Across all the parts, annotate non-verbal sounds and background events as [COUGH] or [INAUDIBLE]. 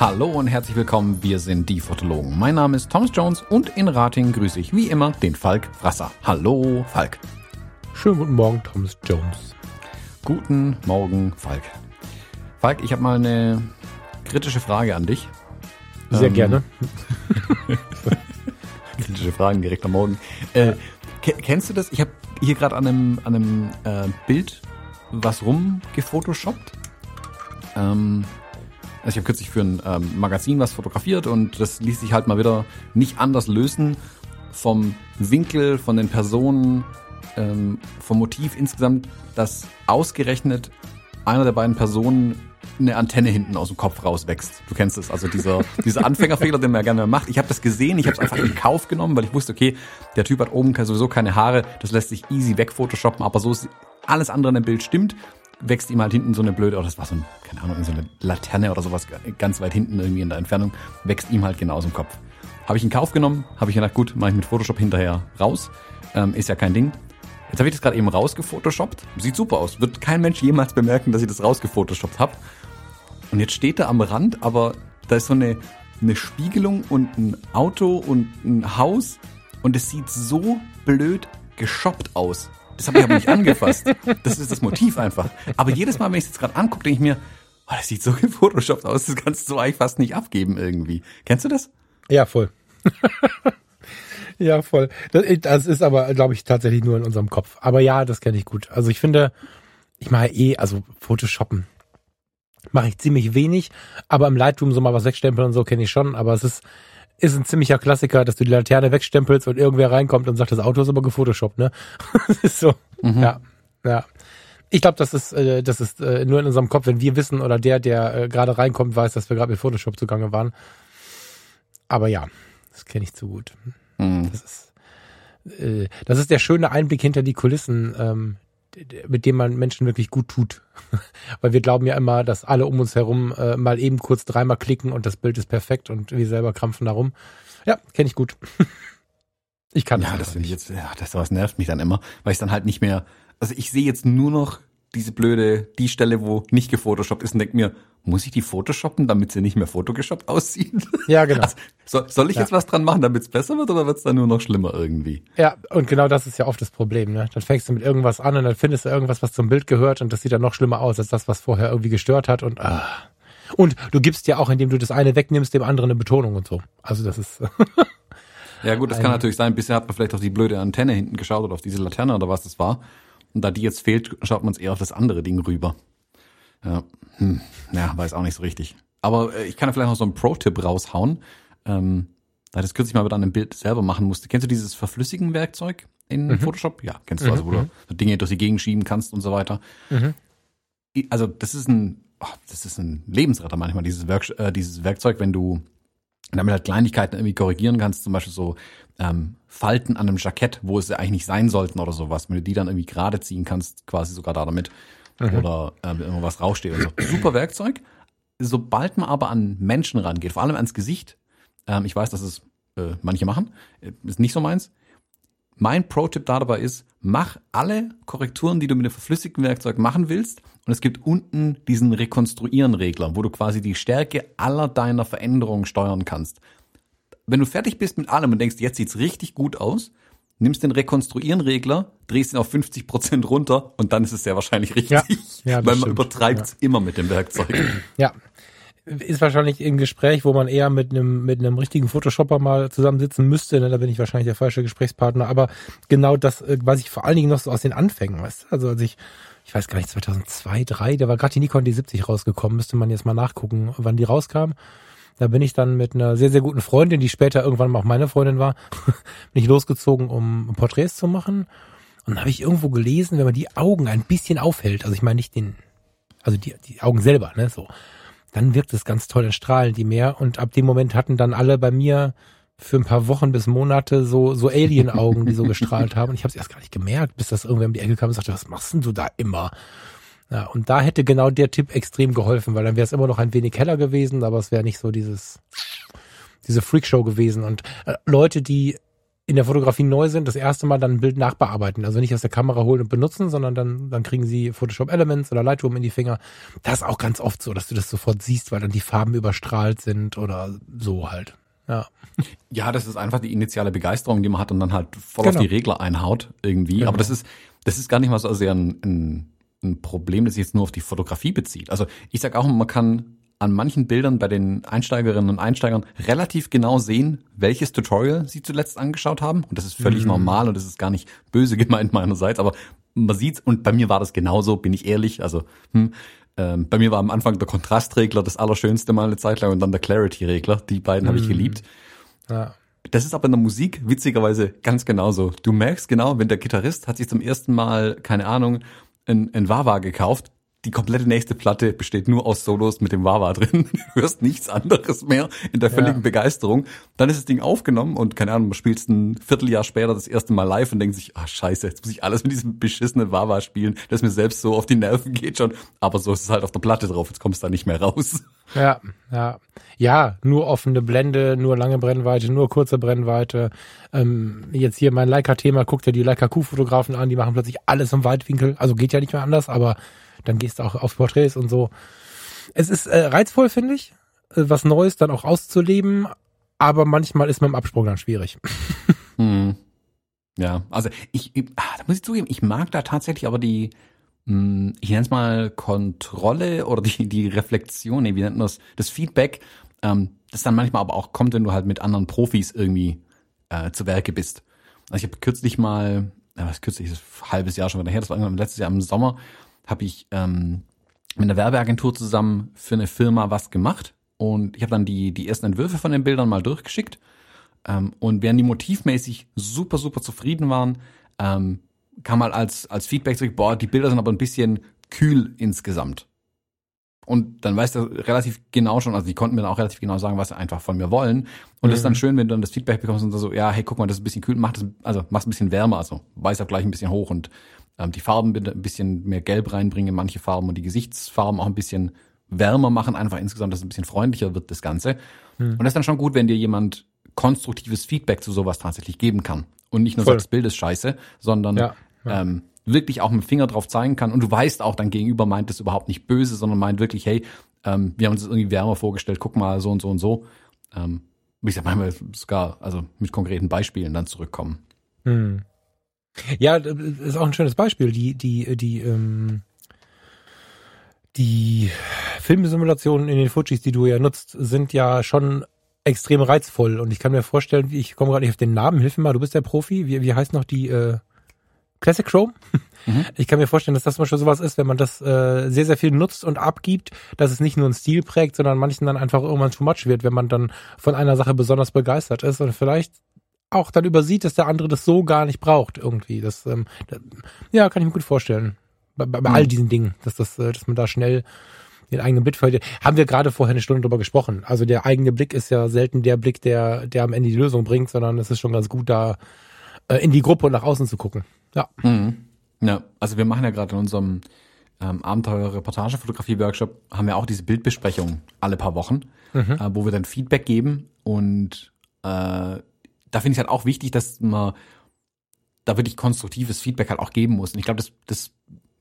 Hallo und herzlich willkommen, wir sind die Fotologen. Mein Name ist Thomas Jones und in Rating grüße ich wie immer den Falk Frasser. Hallo, Falk. Schönen guten Morgen, Thomas Jones. Guten Morgen, Falk. Falk, ich habe mal eine kritische Frage an dich. Sehr ähm, gerne. [LAUGHS] kritische Fragen direkt am Morgen. Äh, kennst du das? Ich habe hier gerade an einem, an einem äh, Bild was rumgefotoshoppt. Ähm, also ich habe kürzlich für ein ähm, Magazin was fotografiert und das ließ sich halt mal wieder nicht anders lösen vom Winkel, von den Personen, ähm, vom Motiv insgesamt, dass ausgerechnet einer der beiden Personen eine Antenne hinten aus dem Kopf rauswächst. Du kennst es, also dieser, dieser Anfängerfehler, den man ja gerne macht. Ich habe das gesehen, ich habe es einfach in Kauf genommen, weil ich wusste, okay, der Typ hat oben sowieso keine Haare, das lässt sich easy wegphotoshoppen, aber so ist alles andere in dem Bild stimmt wächst ihm halt hinten so eine blöde, oh, das war so ein, keine Ahnung, so eine Laterne oder sowas ganz weit hinten irgendwie in der Entfernung, wächst ihm halt genauso im Kopf. Habe ich in Kauf genommen, habe ich gedacht, gut, mache ich mit Photoshop hinterher raus. Ähm, ist ja kein Ding. Jetzt habe ich das gerade eben rausgefotoshoppt. Sieht super aus. Wird kein Mensch jemals bemerken, dass ich das rausgefotoshoppt habe. Und jetzt steht er am Rand, aber da ist so eine, eine Spiegelung und ein Auto und ein Haus und es sieht so blöd geshoppt aus. Das habe ich aber nicht [LAUGHS] angefasst. Das ist das Motiv einfach. Aber jedes Mal, wenn ich es jetzt gerade angucke, denke ich mir, oh, das sieht so gefotoshoppt aus, das kannst du eigentlich fast nicht abgeben irgendwie. Kennst du das? Ja, voll. [LAUGHS] ja, voll. Das, das ist aber, glaube ich, tatsächlich nur in unserem Kopf. Aber ja, das kenne ich gut. Also ich finde, ich mache eh, also Photoshoppen mache ich ziemlich wenig, aber im Lightroom so mal was wegstempeln und so kenne ich schon, aber es ist ist ein ziemlicher Klassiker, dass du die Laterne wegstempelst und irgendwer reinkommt und sagt, das Auto ist aber gefotoshoppt, ne? [LAUGHS] das ist so. Mhm. Ja, ja. Ich glaube, das ist, äh, das ist äh, nur in unserem Kopf, wenn wir wissen oder der, der äh, gerade reinkommt, weiß, dass wir gerade mit Photoshop zugange waren. Aber ja, das kenne ich zu gut. Mhm. Das ist, äh, das ist der schöne Einblick hinter die Kulissen, ähm, mit dem man Menschen wirklich gut tut. [LAUGHS] Weil wir glauben ja immer, dass alle um uns herum äh, mal eben kurz dreimal klicken und das Bild ist perfekt und wir selber krampfen darum. Ja, kenne ich gut. [LAUGHS] ich kann ja, das finde ich jetzt, ja, das was nervt mich dann immer, weil ich dann halt nicht mehr, also ich sehe jetzt nur noch diese blöde, die Stelle, wo nicht gefotoshoppt ist und denke mir, muss ich die photoshoppen, damit sie nicht mehr photogeshoppt aussieht? Ja, genau. Also, soll, soll ich ja. jetzt was dran machen, damit es besser wird oder wird es dann nur noch schlimmer irgendwie? Ja, und genau das ist ja oft das Problem. Ne? Dann fängst du mit irgendwas an und dann findest du irgendwas, was zum Bild gehört und das sieht dann noch schlimmer aus als das, was vorher irgendwie gestört hat und ah. Und du gibst ja auch, indem du das eine wegnimmst, dem anderen eine Betonung und so. Also das ist... [LAUGHS] ja gut, das kann natürlich sein. Bisher hat man vielleicht auf die blöde Antenne hinten geschaut oder auf diese Laterne oder was das war. Und da die jetzt fehlt, schaut man es eher auf das andere Ding rüber. Ja, hm, ja, weiß auch nicht so richtig. Aber äh, ich kann ja vielleicht noch so einen Pro-Tipp raushauen. Ähm, da ich das kürzlich mal wieder an einem Bild selber machen musste. Kennst du dieses Verflüssigen Werkzeug in mhm. Photoshop? Ja, kennst du, mhm. also wo mhm. du Dinge durch die Gegend schieben kannst und so weiter. Mhm. Also das ist ein, oh, das ist ein Lebensretter manchmal, dieses, Werk, äh, dieses Werkzeug, wenn du damit halt Kleinigkeiten irgendwie korrigieren kannst, zum Beispiel so ähm, Falten an einem Jackett, wo es ja eigentlich nicht sein sollten oder sowas, wenn du die dann irgendwie gerade ziehen kannst, quasi sogar da damit mhm. oder äh, wenn irgendwas raussteht und so. Super Werkzeug. Sobald man aber an Menschen rangeht, vor allem ans Gesicht, ähm, ich weiß, dass es äh, manche machen, äh, ist nicht so meins. Mein Pro-Tipp da dabei ist, mach alle Korrekturen, die du mit dem verflüssigten Werkzeug machen willst. Und es gibt unten diesen Rekonstruieren-Regler, wo du quasi die Stärke aller deiner Veränderungen steuern kannst. Wenn du fertig bist mit allem und denkst, jetzt sieht's richtig gut aus, nimmst den Rekonstruieren-Regler, drehst ihn auf 50 Prozent runter und dann ist es sehr wahrscheinlich richtig. Ja, ja, weil man stimmt. übertreibt es ja. immer mit dem Werkzeug. Ja. Ist wahrscheinlich ein Gespräch, wo man eher mit einem, mit einem richtigen Photoshopper mal zusammensitzen müsste. Ne? Da bin ich wahrscheinlich der falsche Gesprächspartner. Aber genau das, äh, was ich vor allen Dingen noch so aus den Anfängen, weißt Also als ich, ich weiß gar nicht, 2002, 2003, da war gerade die Nikon D70 rausgekommen. Müsste man jetzt mal nachgucken, wann die rauskam. Da bin ich dann mit einer sehr, sehr guten Freundin, die später irgendwann mal auch meine Freundin war, [LAUGHS] bin ich losgezogen, um Porträts zu machen. Und dann habe ich irgendwo gelesen, wenn man die Augen ein bisschen aufhält, also ich meine nicht den, also die, die Augen selber, ne, so, dann wirkt es ganz toll, dann strahlen die mehr. Und ab dem Moment hatten dann alle bei mir für ein paar Wochen bis Monate so, so Alien-Augen, die so gestrahlt haben. Und ich habe es erst gar nicht gemerkt, bis das irgendwer um die Ecke kam und sagte, was machst denn du da immer? Ja, und da hätte genau der Tipp extrem geholfen, weil dann wäre es immer noch ein wenig heller gewesen, aber es wäre nicht so dieses, diese Freakshow gewesen und äh, Leute, die in der Fotografie neu sind, das erste Mal dann ein Bild nachbearbeiten. Also nicht aus der Kamera holen und benutzen, sondern dann, dann kriegen sie Photoshop Elements oder Lightroom in die Finger. Das ist auch ganz oft so, dass du das sofort siehst, weil dann die Farben überstrahlt sind oder so halt. Ja. Ja, das ist einfach die initiale Begeisterung, die man hat und dann halt voll genau. auf die Regler einhaut irgendwie. Genau. Aber das ist, das ist gar nicht mal so sehr ein, ein, ein Problem, das sich jetzt nur auf die Fotografie bezieht. Also ich sag auch, man kann an manchen Bildern bei den Einsteigerinnen und Einsteigern relativ genau sehen, welches Tutorial sie zuletzt angeschaut haben. Und das ist völlig mhm. normal und das ist gar nicht böse [LAUGHS] gemeint meinerseits, aber man sieht's und bei mir war das genauso, bin ich ehrlich. Also hm, ähm, bei mir war am Anfang der Kontrastregler das Allerschönste mal eine Zeit lang und dann der Clarity-Regler. Die beiden mhm. habe ich geliebt. Ja. Das ist aber in der Musik witzigerweise ganz genauso. Du merkst genau, wenn der Gitarrist hat sich zum ersten Mal, keine Ahnung, ein, ein Wawa gekauft, die komplette nächste Platte besteht nur aus Solos mit dem Wawa drin. [LAUGHS] Du hörst nichts anderes mehr in der völligen ja. Begeisterung. Dann ist das Ding aufgenommen und keine Ahnung, man spielt ein Vierteljahr später das erste Mal live und denkt sich, ah scheiße, jetzt muss ich alles mit diesem beschissenen Wawa spielen, das mir selbst so auf die Nerven geht schon. Aber so ist es halt auf der Platte drauf, jetzt kommst du da nicht mehr raus. [LAUGHS] Ja, ja. Ja, nur offene Blende, nur lange Brennweite, nur kurze Brennweite. Ähm, jetzt hier mein Leica-Thema, guckt ja die Leica-Q-Fotografen an, die machen plötzlich alles im Weitwinkel. Also geht ja nicht mehr anders, aber dann gehst du auch auf Porträts und so. Es ist äh, reizvoll, finde ich, äh, was Neues dann auch auszuleben, aber manchmal ist mit dem Absprung dann schwierig. [LAUGHS] hm. Ja, also ich, ich ah, da muss ich zugeben, ich mag da tatsächlich aber die, hm, ich nenne es mal Kontrolle oder die, die Reflexion, nee, wie nennt man das, das Feedback, ähm, das dann manchmal aber auch kommt, wenn du halt mit anderen Profis irgendwie äh, zu Werke bist. Also ich habe kürzlich mal, ja, was kürzlich ist ein halbes Jahr schon wieder her, das war irgendwann letztes Jahr im Sommer, habe ich ähm, mit einer Werbeagentur zusammen für eine Firma was gemacht und ich habe dann die, die ersten Entwürfe von den Bildern mal durchgeschickt. Ähm, und während die motivmäßig super, super zufrieden waren, ähm, kam mal als, als Feedback zurück, boah, die Bilder sind aber ein bisschen kühl insgesamt. Und dann weißt du relativ genau schon, also die konnten mir dann auch relativ genau sagen, was sie einfach von mir wollen. Und mhm. das ist dann mhm. schön, wenn du dann das Feedback bekommst und so, ja, hey, guck mal, das ist ein bisschen kühl, mach das, also mach's ein bisschen wärmer, also weiß auch gleich ein bisschen hoch und ähm, die Farben ein bisschen mehr Gelb reinbringen, manche Farben und die Gesichtsfarben auch ein bisschen wärmer machen, einfach insgesamt, dass es ein bisschen freundlicher wird, das Ganze. Hm. Und das ist dann schon gut, wenn dir jemand konstruktives Feedback zu sowas tatsächlich geben kann. Und nicht nur Voll. sagt, das Bild ist scheiße, sondern ja, ja. Ähm, wirklich auch mit dem Finger drauf zeigen kann. Und du weißt auch, dein Gegenüber meint das überhaupt nicht böse, sondern meint wirklich, hey, ähm, wir haben uns das irgendwie wärmer vorgestellt, guck mal, so und so und so. Ähm, wie gesagt, manchmal sogar, also mit konkreten Beispielen dann zurückkommen. Hm. Ja, ist auch ein schönes Beispiel. Die, die, die, ähm, die Filmsimulationen in den Fujis, die du ja nutzt, sind ja schon extrem reizvoll. Und ich kann mir vorstellen, ich komme gerade nicht auf den Namen, hilf mir mal, du bist der Profi. Wie, wie heißt noch die äh, Classic Chrome? [LAUGHS] Mhm. Ich kann mir vorstellen, dass das mal schon sowas ist, wenn man das äh, sehr, sehr viel nutzt und abgibt, dass es nicht nur einen Stil prägt, sondern manchen dann einfach irgendwann too much wird, wenn man dann von einer Sache besonders begeistert ist. Und vielleicht auch dann übersieht, dass der andere das so gar nicht braucht irgendwie. Das, ähm, das ja, kann ich mir gut vorstellen. Bei, bei, bei mhm. all diesen Dingen, dass das, äh, dass man da schnell den eigenen Blick verliert. Haben wir gerade vorher eine Stunde drüber gesprochen. Also der eigene Blick ist ja selten der Blick, der, der am Ende die Lösung bringt, sondern es ist schon ganz gut, da äh, in die Gruppe und nach außen zu gucken. Ja. Mhm. Ja, also wir machen ja gerade in unserem ähm, Abenteuer-Reportage-Fotografie-Workshop haben wir auch diese Bildbesprechung alle paar Wochen, mhm. äh, wo wir dann Feedback geben und äh, da finde ich halt auch wichtig, dass man da wirklich konstruktives Feedback halt auch geben muss. Und ich glaube, das, das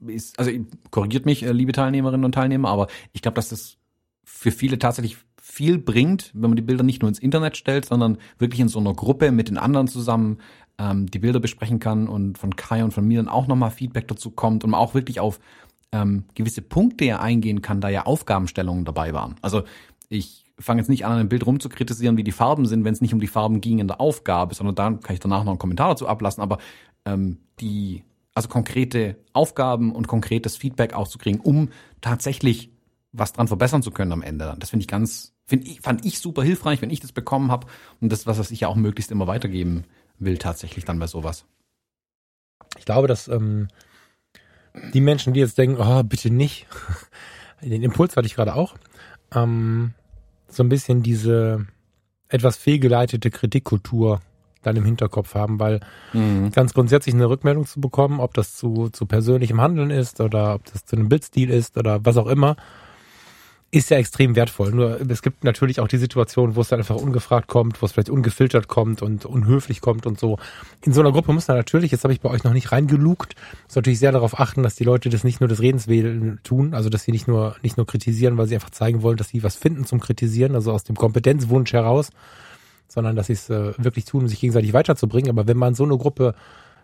ist, also korrigiert mich, äh, liebe Teilnehmerinnen und Teilnehmer, aber ich glaube, dass das für viele tatsächlich viel bringt, wenn man die Bilder nicht nur ins Internet stellt, sondern wirklich in so einer Gruppe mit den anderen zusammen ähm, die Bilder besprechen kann und von Kai und von mir dann auch nochmal Feedback dazu kommt und man auch wirklich auf ähm, gewisse Punkte ja eingehen kann, da ja Aufgabenstellungen dabei waren. Also ich fange jetzt nicht an, einem Bild rumzukritisieren, wie die Farben sind, wenn es nicht um die Farben ging in der Aufgabe, sondern dann kann ich danach noch einen Kommentar dazu ablassen. Aber ähm, die, also konkrete Aufgaben und konkretes Feedback auch zu kriegen, um tatsächlich was dran verbessern zu können am Ende. Das finde ich ganz, finde ich, fand ich super hilfreich, wenn ich das bekommen habe und das, was ich ja auch möglichst immer weitergeben will, tatsächlich dann bei sowas. Ich glaube, dass ähm, die Menschen, die jetzt denken, oh, bitte nicht, [LAUGHS] den Impuls hatte ich gerade auch, ähm, so ein bisschen diese etwas fehlgeleitete Kritikkultur dann im Hinterkopf haben, weil mhm. ganz grundsätzlich eine Rückmeldung zu bekommen, ob das zu, zu persönlichem Handeln ist oder ob das zu einem Bildstil ist oder was auch immer, ist ja extrem wertvoll. Nur es gibt natürlich auch die Situation, wo es dann einfach ungefragt kommt, wo es vielleicht ungefiltert kommt und unhöflich kommt und so. In so einer Gruppe muss man natürlich, jetzt habe ich bei euch noch nicht reingelugt, muss natürlich sehr darauf achten, dass die Leute das nicht nur des Redens wählen tun, also dass sie nicht nur nicht nur kritisieren, weil sie einfach zeigen wollen, dass sie was finden zum Kritisieren, also aus dem Kompetenzwunsch heraus, sondern dass sie es äh, wirklich tun, um sich gegenseitig weiterzubringen. Aber wenn man so eine Gruppe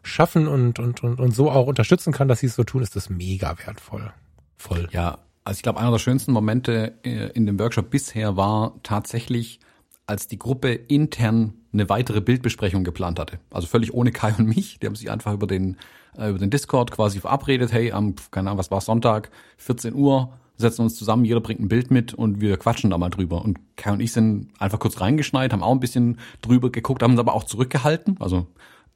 schaffen und, und, und, und so auch unterstützen kann, dass sie es so tun, ist das mega wertvoll. Voll. Ja, also ich glaube, einer der schönsten Momente äh, in dem Workshop bisher war tatsächlich, als die Gruppe intern eine weitere Bildbesprechung geplant hatte. Also völlig ohne Kai und mich. Die haben sich einfach über den, äh, über den Discord quasi verabredet. Hey, am, keine Ahnung, was war Sonntag, 14 Uhr, setzen uns zusammen, jeder bringt ein Bild mit und wir quatschen da mal drüber. Und Kai und ich sind einfach kurz reingeschneit, haben auch ein bisschen drüber geguckt, haben uns aber auch zurückgehalten. Also,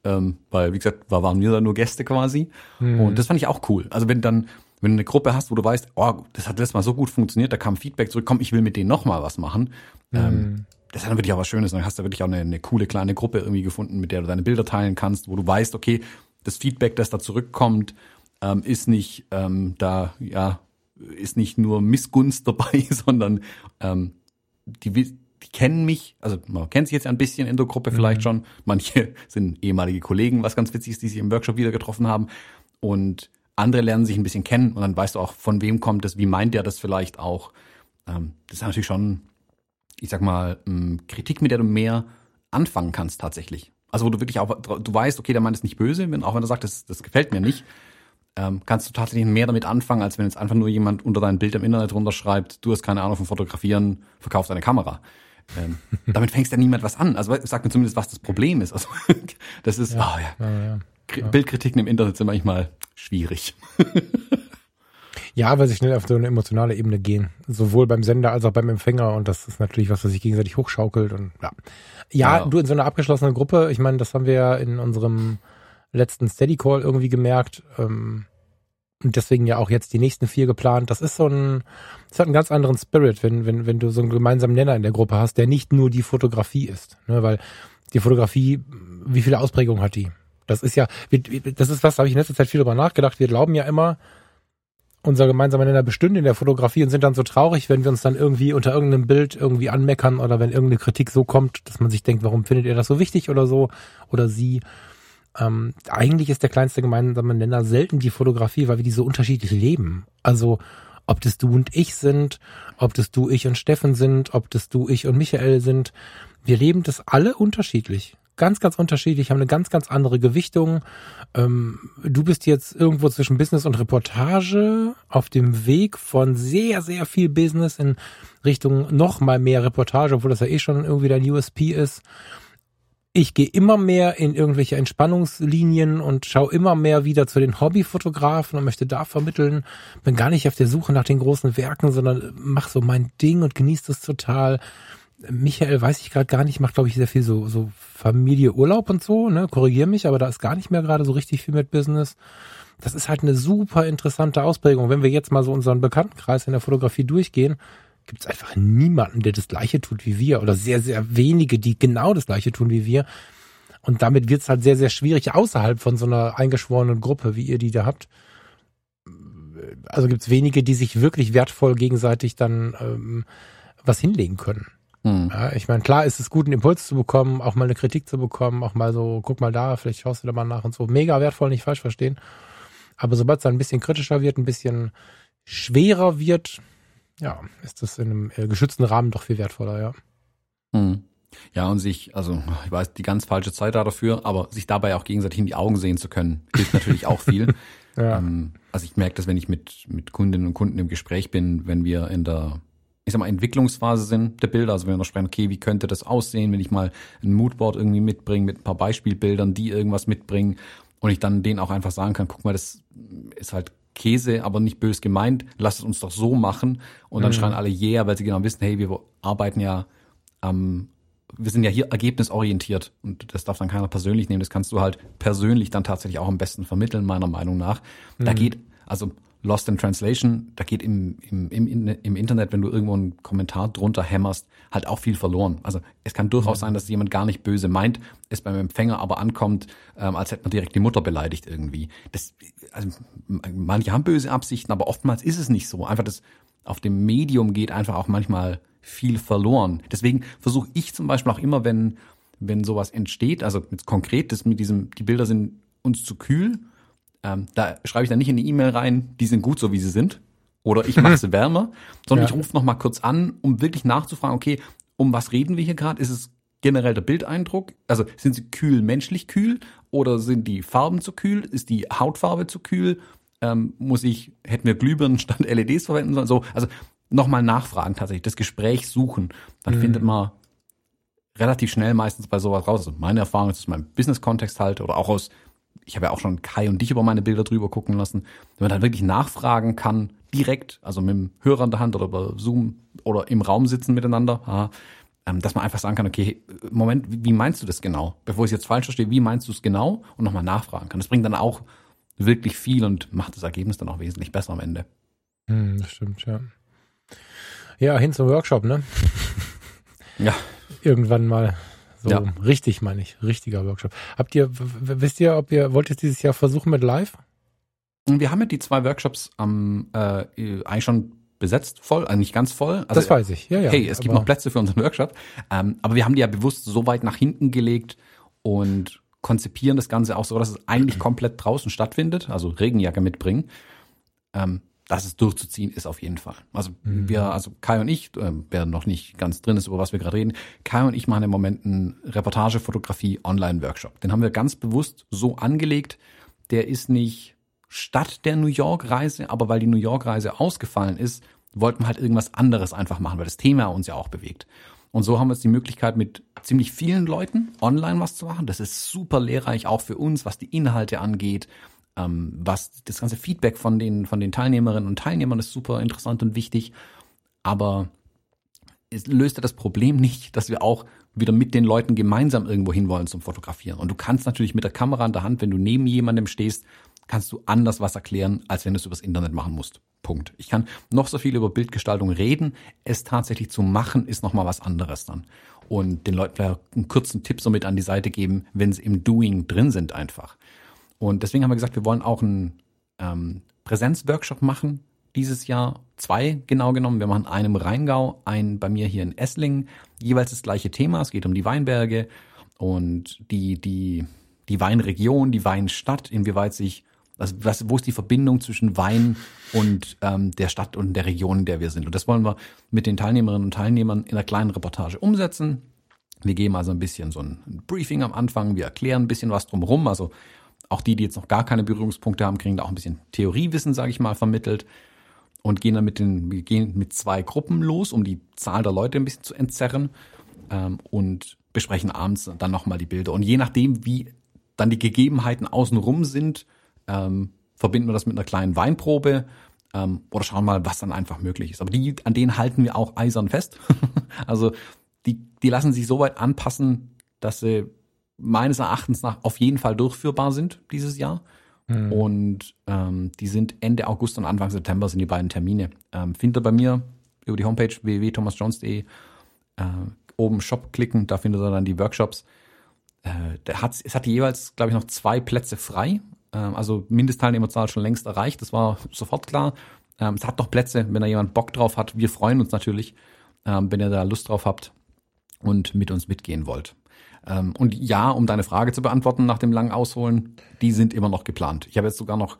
ähm, weil, wie gesagt, waren wir da nur Gäste quasi. Mhm. Und das fand ich auch cool. Also wenn dann, wenn du eine Gruppe hast, wo du weißt, oh, das hat letztes Mal so gut funktioniert, da kam Feedback zurück, komm, ich will mit denen nochmal was machen. Mhm. Ähm, das ist dann wirklich auch was Schönes. Dann hast du wirklich auch eine, eine coole kleine Gruppe irgendwie gefunden, mit der du deine Bilder teilen kannst, wo du weißt, okay, das Feedback, das da zurückkommt, ähm, ist nicht ähm, da, ja, ist nicht nur Missgunst [LAUGHS] dabei, sondern ähm, die, die kennen mich, also man kennt sich jetzt ein bisschen in der Gruppe vielleicht mhm. schon. Manche [LAUGHS] sind ehemalige Kollegen, was ganz witzig ist, die sich im Workshop wieder getroffen haben. Und andere lernen sich ein bisschen kennen und dann weißt du auch, von wem kommt das, wie meint der das vielleicht auch. Ähm, das ist natürlich schon, ich sag mal, ähm, Kritik, mit der du mehr anfangen kannst tatsächlich. Also wo du wirklich auch, du weißt, okay, der meint es nicht böse, wenn, auch wenn er sagt, das, das gefällt mir nicht, ähm, kannst du tatsächlich mehr damit anfangen, als wenn jetzt einfach nur jemand unter dein Bild im Internet runterschreibt, du hast keine Ahnung von Fotografieren, verkaufst eine Kamera. Ähm, [LAUGHS] damit fängst ja niemand was an. Also sag mir zumindest, was das Problem ist. Also [LAUGHS] das ist, ja, oh ja. Ja, ja. Bildkritiken im Internet sind manchmal schwierig. [LAUGHS] Ja, weil sie schnell auf so eine emotionale Ebene gehen. Sowohl beim Sender als auch beim Empfänger. Und das ist natürlich was, was sich gegenseitig hochschaukelt. Und ja. Ja, ja. du in so einer abgeschlossenen Gruppe, ich meine, das haben wir ja in unserem letzten Steady Call irgendwie gemerkt. Ähm, und deswegen ja auch jetzt die nächsten vier geplant. Das ist so ein, das hat einen ganz anderen Spirit, wenn, wenn, wenn du so einen gemeinsamen Nenner in der Gruppe hast, der nicht nur die Fotografie ist. Ne? Weil die Fotografie, wie viele Ausprägungen hat die? Das ist ja, das ist was, da habe ich in letzter Zeit viel drüber nachgedacht. Wir glauben ja immer, unser gemeinsamer Nenner bestünde in der Fotografie und sind dann so traurig, wenn wir uns dann irgendwie unter irgendeinem Bild irgendwie anmeckern oder wenn irgendeine Kritik so kommt, dass man sich denkt, warum findet ihr das so wichtig oder so oder sie. Ähm, eigentlich ist der kleinste gemeinsame Nenner selten die Fotografie, weil wir die so unterschiedlich leben. Also ob das du und ich sind, ob das du, ich und Steffen sind, ob das du, ich und Michael sind. Wir leben das alle unterschiedlich ganz, ganz unterschiedlich, haben eine ganz, ganz andere Gewichtung. Ähm, du bist jetzt irgendwo zwischen Business und Reportage auf dem Weg von sehr, sehr viel Business in Richtung noch mal mehr Reportage, obwohl das ja eh schon irgendwie dein USP ist. Ich gehe immer mehr in irgendwelche Entspannungslinien und schaue immer mehr wieder zu den Hobbyfotografen und möchte da vermitteln. Bin gar nicht auf der Suche nach den großen Werken, sondern mach so mein Ding und genieße es total. Michael weiß ich gerade gar nicht, macht glaube ich sehr viel so so Familie Urlaub und so, ne? Korrigier mich, aber da ist gar nicht mehr gerade so richtig viel mit Business. Das ist halt eine super interessante Ausprägung. Wenn wir jetzt mal so unseren Bekanntenkreis in der Fotografie durchgehen, gibt es einfach niemanden, der das gleiche tut wie wir oder sehr sehr wenige, die genau das gleiche tun wie wir. Und damit wird es halt sehr sehr schwierig außerhalb von so einer eingeschworenen Gruppe, wie ihr die da habt. Also gibt es wenige, die sich wirklich wertvoll gegenseitig dann ähm, was hinlegen können. Hm. Ja, ich meine, klar ist es gut, einen Impuls zu bekommen, auch mal eine Kritik zu bekommen, auch mal so, guck mal da, vielleicht schaust du da mal nach und so. Mega wertvoll, nicht falsch verstehen. Aber sobald es dann ein bisschen kritischer wird, ein bisschen schwerer wird, ja, ist das in einem äh, geschützten Rahmen doch viel wertvoller, ja. Hm. Ja, und sich, also ich weiß, die ganz falsche Zeit da dafür, aber sich dabei auch gegenseitig in die Augen sehen zu können, hilft natürlich auch viel. [LAUGHS] ja. ähm, also ich merke das, wenn ich mit, mit Kundinnen und Kunden im Gespräch bin, wenn wir in der ich sag mal, Entwicklungsphase sind der Bilder. Also wenn wir noch sprechen, okay, wie könnte das aussehen, wenn ich mal ein Moodboard irgendwie mitbringe mit ein paar Beispielbildern, die irgendwas mitbringen und ich dann denen auch einfach sagen kann, guck mal, das ist halt Käse, aber nicht bös gemeint, lass es uns doch so machen. Und dann mhm. schreien alle yeah, weil sie genau wissen, hey, wir arbeiten ja ähm, wir sind ja hier ergebnisorientiert und das darf dann keiner persönlich nehmen. Das kannst du halt persönlich dann tatsächlich auch am besten vermitteln, meiner Meinung nach. Mhm. Da geht, also Lost in Translation, da geht im, im, im, im Internet, wenn du irgendwo einen Kommentar drunter hämmerst, halt auch viel verloren. Also es kann durchaus sein, dass jemand gar nicht böse meint, es beim Empfänger aber ankommt, ähm, als hätte man direkt die Mutter beleidigt irgendwie. Das, also manche haben böse Absichten, aber oftmals ist es nicht so. Einfach das, auf dem Medium geht, einfach auch manchmal viel verloren. Deswegen versuche ich zum Beispiel auch immer, wenn, wenn sowas entsteht, also jetzt konkret, das mit diesem, die Bilder sind uns zu kühl, ähm, da schreibe ich dann nicht in die E-Mail rein, die sind gut so wie sie sind, oder ich mache sie [LAUGHS] wärmer, sondern ja. ich rufe noch mal kurz an, um wirklich nachzufragen, okay, um was reden wir hier gerade? Ist es generell der Bildeindruck? Also sind sie kühl, menschlich kühl oder sind die Farben zu kühl? Ist die Hautfarbe zu kühl? Ähm, muss ich, hätten wir Glühbirnen statt LEDs verwenden sollen? So, also nochmal nachfragen tatsächlich, das Gespräch suchen. Dann mhm. findet man relativ schnell meistens bei sowas raus. Also meine Erfahrung ist aus meinem Business-Kontext halt oder auch aus, ich habe ja auch schon Kai und dich über meine Bilder drüber gucken lassen, wenn man dann wirklich nachfragen kann, direkt, also mit dem Hörer in der Hand oder über Zoom oder im Raum sitzen miteinander, ähm, dass man einfach sagen kann, okay, Moment, wie meinst du das genau? Bevor ich jetzt falsch verstehe, wie meinst du es genau? Und nochmal nachfragen kann. Das bringt dann auch wirklich viel und macht das Ergebnis dann auch wesentlich besser am Ende. Hm, das stimmt, ja. Ja, hin zum Workshop, ne? Ja. Irgendwann mal. So ja. richtig, meine ich. Richtiger Workshop. Habt ihr, wisst ihr, ob ihr, wollt ihr dieses Jahr versuchen mit live? Wir haben ja die zwei Workshops am äh, eigentlich schon besetzt voll, also nicht ganz voll. Also, das weiß ich, ja, ja. Hey, es gibt noch Plätze für unseren Workshop. Ähm, aber wir haben die ja bewusst so weit nach hinten gelegt und konzipieren das Ganze auch so, dass es eigentlich komplett draußen stattfindet, also Regenjacke mitbringen. Ähm, dass es durchzuziehen ist auf jeden Fall. Also mhm. wir, also Kai und ich, äh, wer noch nicht ganz drin ist, über was wir gerade reden, Kai und ich machen im Moment einen Reportagefotografie Online-Workshop. Den haben wir ganz bewusst so angelegt. Der ist nicht statt der New York-Reise, aber weil die New York-Reise ausgefallen ist, wollten wir halt irgendwas anderes einfach machen, weil das Thema uns ja auch bewegt. Und so haben wir jetzt die Möglichkeit, mit ziemlich vielen Leuten online was zu machen. Das ist super lehrreich, auch für uns, was die Inhalte angeht, ähm, was das ganze Feedback von den, von den Teilnehmerinnen und Teilnehmern ist super interessant und wichtig. Aber es löst ja das Problem nicht, dass wir auch wieder mit den Leuten gemeinsam irgendwo hinwollen zum Fotografieren. Und du kannst natürlich mit der Kamera in der Hand, wenn du neben jemandem stehst, kannst du anders was erklären, als wenn du es übers Internet machen musst. Punkt. Ich kann noch so viel über Bildgestaltung reden. Es tatsächlich zu machen, ist nochmal was anderes dann. Und den Leuten vielleicht einen kurzen Tipp so mit an die Seite geben, wenn sie im Doing drin sind einfach. Und deswegen haben wir gesagt, wir wollen auch einen ähm, Präsenzworkshop machen dieses Jahr. Zwei genau genommen. Wir machen einen im Rheingau, einen bei mir hier in Esslingen. Jeweils das gleiche Thema. Es geht um die Weinberge und die, die, die Weinregion, die Weinstadt, inwieweit sich also was, wo ist die Verbindung zwischen Wein und ähm, der Stadt und der Region, in der wir sind? Und das wollen wir mit den Teilnehmerinnen und Teilnehmern in einer kleinen Reportage umsetzen. Wir geben also ein bisschen so ein Briefing am Anfang, wir erklären ein bisschen was drumherum. Also auch die, die jetzt noch gar keine Berührungspunkte haben, kriegen da auch ein bisschen Theoriewissen, sage ich mal, vermittelt und gehen dann mit den, wir gehen mit zwei Gruppen los, um die Zahl der Leute ein bisschen zu entzerren ähm, und besprechen abends dann nochmal die Bilder. Und je nachdem, wie dann die Gegebenheiten außenrum sind, ähm, verbinden wir das mit einer kleinen Weinprobe ähm, oder schauen mal, was dann einfach möglich ist. Aber die, an denen halten wir auch eisern fest. [LAUGHS] also die, die lassen sich so weit anpassen, dass sie meines Erachtens nach auf jeden Fall durchführbar sind dieses Jahr. Mhm. Und ähm, die sind Ende August und Anfang September sind die beiden Termine. Ähm, findet ihr bei mir über die Homepage www.thomasjones.de äh, oben Shop klicken, da findet ihr dann die Workshops. Äh, der hat, es hat jeweils, glaube ich, noch zwei Plätze frei. Ähm, also Mindestteilnehmerzahl schon längst erreicht, das war sofort klar. Ähm, es hat noch Plätze, wenn da jemand Bock drauf hat. Wir freuen uns natürlich, ähm, wenn ihr da Lust drauf habt und mit uns mitgehen wollt. Und ja, um deine Frage zu beantworten nach dem langen Ausholen, die sind immer noch geplant. Ich habe jetzt sogar noch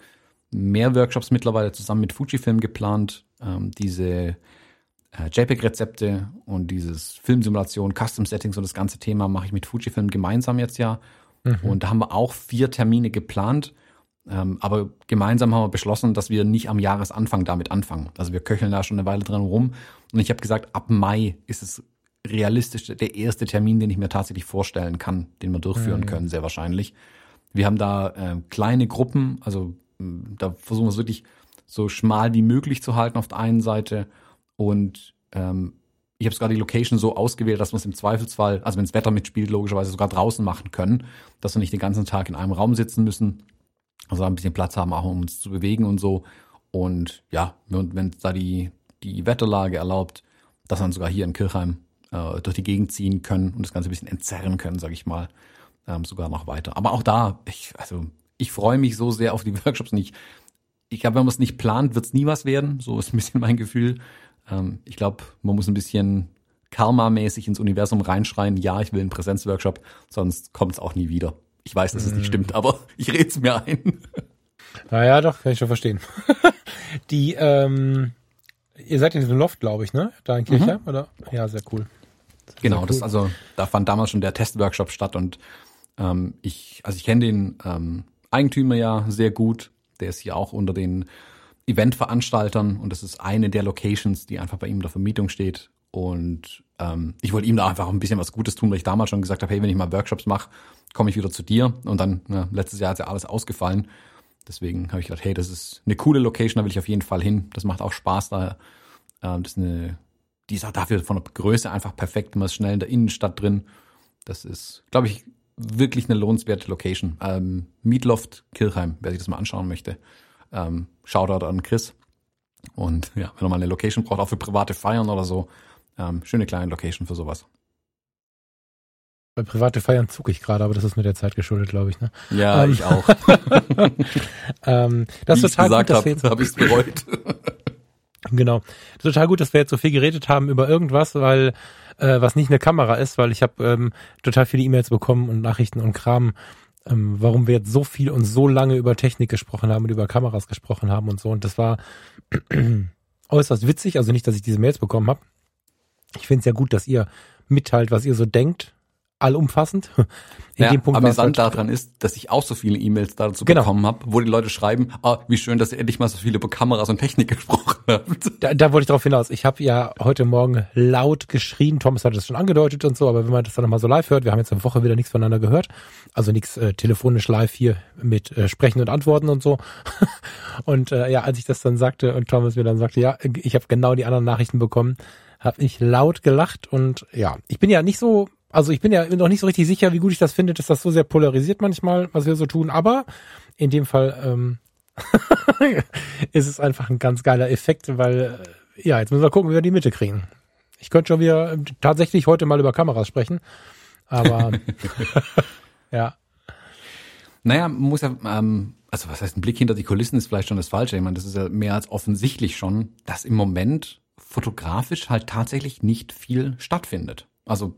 mehr Workshops mittlerweile zusammen mit Fujifilm geplant. diese äh, JPEG-Rezepte und dieses Filmsimulation, Custom Settings und das ganze Thema mache ich mit Fujifilm gemeinsam jetzt ja. Mhm. Und da haben wir auch vier Termine geplant. Ähm, aber gemeinsam haben wir beschlossen, dass wir nicht am Jahresanfang damit anfangen. Also wir köcheln da schon eine Weile dran rum. Und ich habe gesagt, ab Mai ist es realistisch der erste Termin, den ich mir tatsächlich vorstellen kann, den wir durchführen mhm. können, sehr wahrscheinlich. Wir haben da äh, kleine Gruppen, also da versuchen wir es wirklich so schmal wie möglich zu halten auf der einen Seite. Und ähm, ich habe sogar die Location so ausgewählt, dass wir es im Zweifelsfall, also wenn das Wetter mitspielt, logischerweise sogar draußen machen können, dass wir nicht den ganzen Tag in einem Raum sitzen müssen, also ein bisschen Platz haben, auch um uns zu bewegen und so. Und ja, wenn da die, die Wetterlage erlaubt, dass dann sogar hier in Kirchheim äh, durch die Gegend ziehen können und das Ganze ein bisschen entzerren können, sage ich mal, ähm, sogar noch weiter. Aber auch da, ich, also ich freue mich so sehr auf die [LAUGHS] Workshops und ich ich glaube, wenn man es nicht plant, wird es nie was werden. So ist ein bisschen mein Gefühl. Ähm, ich glaube, man muss ein bisschen Karma-mäßig ins Universum reinschreien, ja, ich will einen Präsenzworkshop, sonst kommt es auch nie wieder. Ich weiß, dass es nicht mm. stimmt, aber [LAUGHS] ich rede es mir ein. [LAUGHS] Naja, doch, kann ich schon verstehen. Die, ähm, ihr seid in diesem Loft, glaube ich, ne? Da in Kirchheim, mhm. oder? Ja, sehr cool. Genau, das also, da fand damals schon der Testworkshop statt und ähm, ich, also ich kenne den ähm, Eigentümer ja sehr gut. Der ist hier auch unter den Eventveranstaltern und das ist eine der Locations, die einfach bei ihm in der Vermietung steht. Und ähm, ich wollte ihm da einfach ein bisschen was Gutes tun, weil ich damals schon gesagt habe, hey, wenn ich mal Workshops mache, komme ich wieder zu dir. Und dann, ja, letztes Jahr ist ja alles ausgefallen. Deswegen habe ich gedacht, hey, das ist eine coole Location, da will ich auf jeden Fall hin. Das macht auch Spaß da. Ähm, das ist eine, die ist auch dafür von der Größe einfach perfekt. Man ist schnell in der Innenstadt drin. Das ist, glaube ich, wirklich eine lohnenswerte Location. Ähm, Meatloft Kirchheim, wer sich das mal anschauen möchte. Ähm, Shoutout an Chris. Und ja, wenn er mal eine Location braucht, auch für private Feiern oder so, ähm, schöne kleine Location für sowas. Bei private Feiern zucke ich gerade, aber das ist mit der Zeit geschuldet, glaube ich. Ne? Ja, ähm, ich auch. [LAUGHS] ähm, das Wie ist total gut, dass wir jetzt habe ich bereut. Genau, total gut, dass wir jetzt so viel geredet haben über irgendwas, weil äh, was nicht eine Kamera ist, weil ich habe ähm, total viele E-Mails bekommen und Nachrichten und Kram, ähm, warum wir jetzt so viel und so lange über Technik gesprochen haben und über Kameras gesprochen haben und so. Und das war [CLEARS THROAT] äußerst witzig. Also nicht, dass ich diese Mails bekommen habe. Ich finde es ja gut, dass ihr mitteilt, was ihr so denkt allumfassend. [LAUGHS] In ja, dem Punkt amüsant halt, daran ist, dass ich auch so viele E-Mails dazu genau. bekommen habe, wo die Leute schreiben, ah, wie schön, dass ihr endlich mal so viele über Kameras und Technik [LAUGHS] gesprochen habt. Da, da wollte ich drauf hinaus. Ich habe ja heute Morgen laut geschrien, Thomas hat das schon angedeutet und so, aber wenn man das dann nochmal so live hört, wir haben jetzt eine Woche wieder nichts voneinander gehört, also nichts äh, telefonisch live hier mit äh, Sprechen und Antworten und so. [LAUGHS] und äh, ja, als ich das dann sagte und Thomas mir dann sagte, ja, ich habe genau die anderen Nachrichten bekommen, habe ich laut gelacht und ja, ich bin ja nicht so also ich bin ja noch nicht so richtig sicher, wie gut ich das finde, dass das so sehr polarisiert manchmal, was wir so tun. Aber in dem Fall ähm, [LAUGHS] ist es einfach ein ganz geiler Effekt, weil äh, ja, jetzt müssen wir gucken, wie wir die Mitte kriegen. Ich könnte schon wieder ähm, tatsächlich heute mal über Kameras sprechen, aber [LAUGHS] [LAUGHS] ja. Naja, man muss ja, ähm, also was heißt ein Blick hinter die Kulissen ist vielleicht schon das Falsche. Ich meine, das ist ja mehr als offensichtlich schon, dass im Moment fotografisch halt tatsächlich nicht viel stattfindet. Also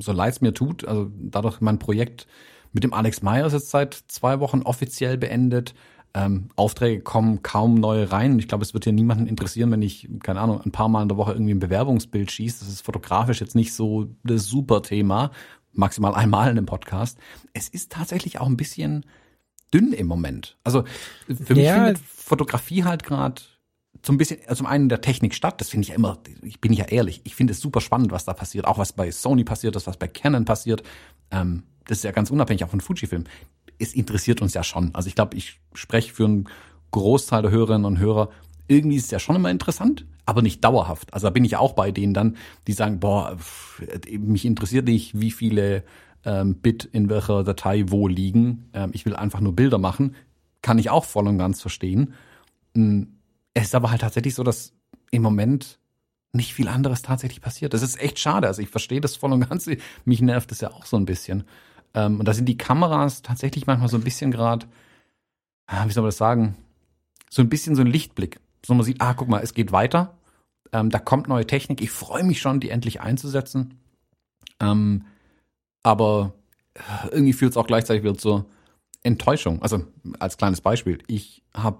so leid es mir tut, also dadurch mein Projekt mit dem Alex Meyer ist jetzt seit zwei Wochen offiziell beendet. Ähm, Aufträge kommen kaum neue rein. Ich glaube, es wird hier niemanden interessieren, wenn ich, keine Ahnung, ein paar Mal in der Woche irgendwie ein Bewerbungsbild schieße. Das ist fotografisch jetzt nicht so das super Thema. Maximal einmal in einem Podcast. Es ist tatsächlich auch ein bisschen dünn im Moment. Also für mich findet Fotografie halt gerade zum bisschen, also zum einen der Technik statt, das finde ich ja immer, ich bin ja ehrlich, ich finde es super spannend, was da passiert, auch was bei Sony passiert ist, was bei Canon passiert. Ähm, das ist ja ganz unabhängig auch von Fujifilm. Es interessiert uns ja schon. Also ich glaube, ich spreche für einen Großteil der Hörerinnen und Hörer. Irgendwie ist es ja schon immer interessant, aber nicht dauerhaft. Also da bin ich auch bei denen dann, die sagen, boah, mich interessiert nicht, wie viele ähm, Bit in welcher Datei wo liegen. Ähm, ich will einfach nur Bilder machen. Kann ich auch voll und ganz verstehen. Hm, es ist aber halt tatsächlich so, dass im Moment nicht viel anderes tatsächlich passiert. Das ist echt schade. Also ich verstehe das voll und ganz. Mich nervt das ja auch so ein bisschen. Ähm, und da sind die Kameras tatsächlich manchmal so ein bisschen gerade, ah, wie soll man das sagen, so ein bisschen so ein Lichtblick. So man sieht, ah, guck mal, es geht weiter. Ähm, da kommt neue Technik. Ich freue mich schon, die endlich einzusetzen. Ähm, aber äh, irgendwie führt es auch gleichzeitig wieder zur Enttäuschung. Also als kleines Beispiel. Ich habe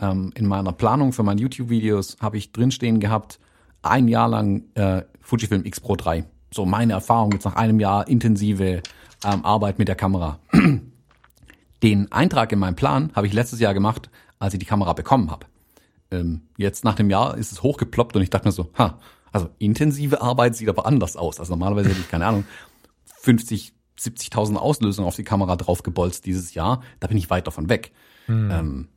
ähm, in meiner Planung für meine YouTube-Videos habe ich drinstehen gehabt, ein Jahr lang äh, Fujifilm X Pro 3. So meine Erfahrung jetzt nach einem Jahr intensive ähm, Arbeit mit der Kamera. [CLEARS THROAT] Den Eintrag in meinem Plan habe ich letztes Jahr gemacht, als ich die Kamera bekommen habe. Ähm, jetzt nach dem Jahr ist es hochgeploppt und ich dachte mir so, ha, also intensive Arbeit sieht aber anders aus. Also normalerweise hätte ich, keine Ahnung, 50, 70.000 Auslösungen auf die Kamera draufgebolzt dieses Jahr. Da bin ich weit davon weg. Hm. Ähm,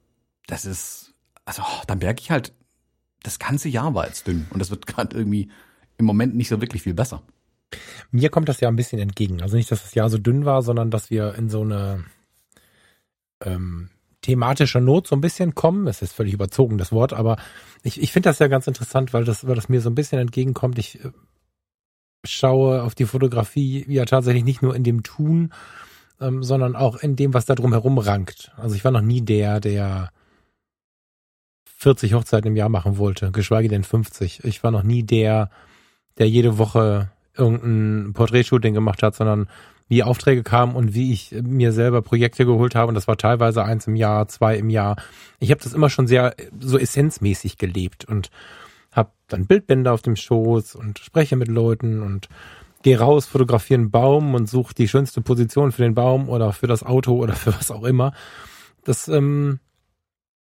das ist, also dann merke ich halt, das ganze Jahr war jetzt dünn und das wird gerade irgendwie im Moment nicht so wirklich viel besser. Mir kommt das ja ein bisschen entgegen. Also nicht, dass das Jahr so dünn war, sondern dass wir in so eine ähm, thematische Not so ein bisschen kommen. Es ist völlig überzogen, das Wort, aber ich, ich finde das ja ganz interessant, weil das, weil das mir so ein bisschen entgegenkommt. Ich äh, schaue auf die Fotografie ja tatsächlich nicht nur in dem Tun, ähm, sondern auch in dem, was da drumherum rankt. Also ich war noch nie der, der 40 Hochzeiten im Jahr machen wollte, geschweige denn 50. Ich war noch nie der, der jede Woche irgendein Porträtshooting gemacht hat, sondern wie Aufträge kamen und wie ich mir selber Projekte geholt habe. Und das war teilweise eins im Jahr, zwei im Jahr. Ich habe das immer schon sehr so essenzmäßig gelebt und habe dann Bildbänder auf dem Schoß und spreche mit Leuten und gehe raus, fotografiere einen Baum und suche die schönste Position für den Baum oder für das Auto oder [LAUGHS] für was auch immer. Das ähm,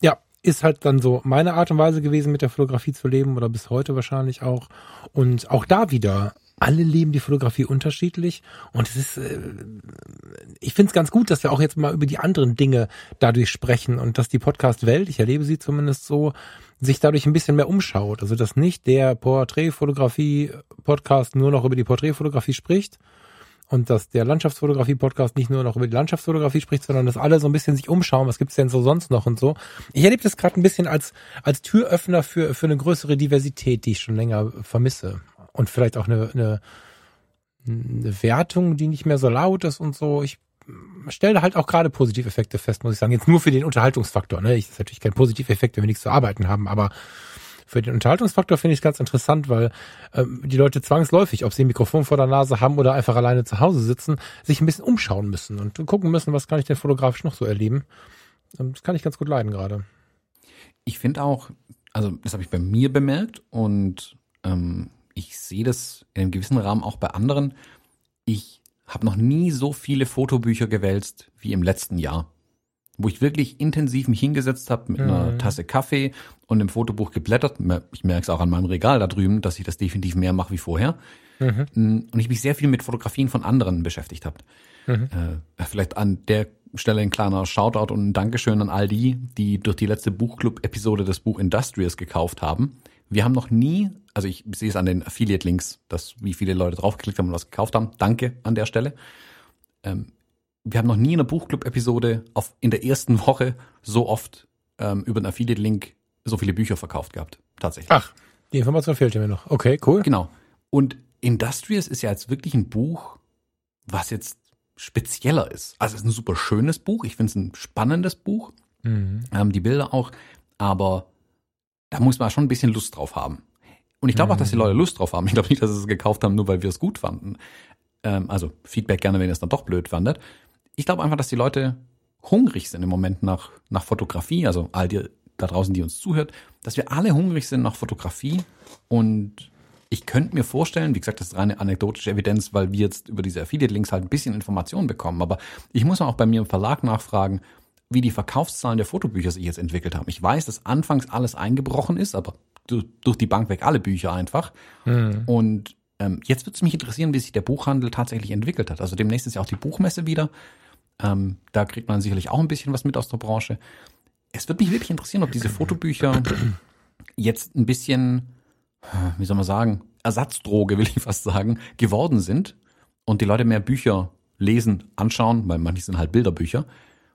ja ist halt dann so meine Art und Weise gewesen, mit der Fotografie zu leben oder bis heute wahrscheinlich auch. Und auch da wieder alle leben die Fotografie unterschiedlich und es ist, äh, ich finde es ganz gut, dass wir auch jetzt mal über die anderen Dinge dadurch sprechen und dass die Podcast-Welt, ich erlebe sie zumindest so, sich dadurch ein bisschen mehr umschaut. Also dass nicht der Porträtfotografie-Podcast nur noch über die Porträtfotografie spricht und dass der Landschaftsfotografie-Podcast nicht nur noch über die Landschaftsfotografie spricht, sondern dass alle so ein bisschen sich umschauen, was gibt's denn so sonst noch und so. Ich erlebe das gerade ein bisschen als, als Türöffner für, für eine größere Diversität, die ich schon länger vermisse und vielleicht auch eine, eine, eine Wertung, die nicht mehr so laut ist und so. Ich stelle halt auch gerade Positiveffekte fest, muss ich sagen. Jetzt nur für den Unterhaltungsfaktor. Ne? Ich, das ist natürlich kein Positiveffekt, wenn wir nichts zu arbeiten haben, aber für den Unterhaltungsfaktor finde ich es ganz interessant, weil ähm, die Leute zwangsläufig, ob sie ein Mikrofon vor der Nase haben oder einfach alleine zu Hause sitzen, sich ein bisschen umschauen müssen und gucken müssen, was kann ich denn fotografisch noch so erleben. Ähm, das kann ich ganz gut leiden gerade. Ich finde auch, also das habe ich bei mir bemerkt und ähm, ich sehe das in einem gewissen Rahmen auch bei anderen. Ich habe noch nie so viele Fotobücher gewälzt wie im letzten Jahr. Wo ich wirklich intensiv mich hingesetzt habe mit mhm. einer Tasse Kaffee und im Fotobuch geblättert. Ich merke es auch an meinem Regal da drüben, dass ich das definitiv mehr mache wie vorher. Mhm. Mm, und ich mich sehr viel mit Fotografien von anderen beschäftigt habe. Mhm. Äh, vielleicht an der Stelle ein kleiner Shoutout und ein Dankeschön an all die, die durch die letzte Buchclub-Episode das Buch Industrious gekauft haben. Wir haben noch nie, also ich sehe es an den Affiliate-Links, dass wie viele Leute draufgeklickt haben und was gekauft haben. Danke an der Stelle. Ähm, wir haben noch nie in einer Buchclub-Episode in der ersten Woche so oft ähm, über einen Affiliate-Link so viele Bücher verkauft gehabt. Tatsächlich. Ach, die Information fehlte mir noch. Okay, cool. Genau. Und Industrious ist ja jetzt wirklich ein Buch, was jetzt spezieller ist. Also es ist ein super schönes Buch. Ich finde es ein spannendes Buch. Mhm. Ähm, die Bilder auch. Aber da muss man schon ein bisschen Lust drauf haben. Und ich glaube auch, dass die Leute Lust drauf haben. Ich glaube nicht, dass sie es gekauft haben, nur weil wir es gut fanden. Ähm, also Feedback gerne, wenn ihr es dann doch blöd fandet. Ich glaube einfach, dass die Leute hungrig sind im Moment nach, nach Fotografie. Also all die da draußen, die uns zuhört, dass wir alle hungrig sind nach Fotografie. Und ich könnte mir vorstellen, wie gesagt, das ist reine anekdotische Evidenz, weil wir jetzt über diese Affiliate-Links halt ein bisschen Informationen bekommen. Aber ich muss auch bei mir im Verlag nachfragen, wie die Verkaufszahlen der Fotobücher sich jetzt entwickelt haben. Ich weiß, dass anfangs alles eingebrochen ist, aber durch die Bank weg alle Bücher einfach. Mhm. Und ähm, jetzt würde es mich interessieren, wie sich der Buchhandel tatsächlich entwickelt hat. Also demnächst ist ja auch die Buchmesse wieder. Ähm, da kriegt man sicherlich auch ein bisschen was mit aus der Branche. Es würde mich wirklich interessieren, ob diese Fotobücher jetzt ein bisschen, wie soll man sagen, Ersatzdroge, will ich fast sagen, geworden sind und die Leute mehr Bücher lesen, anschauen, weil manche sind halt Bilderbücher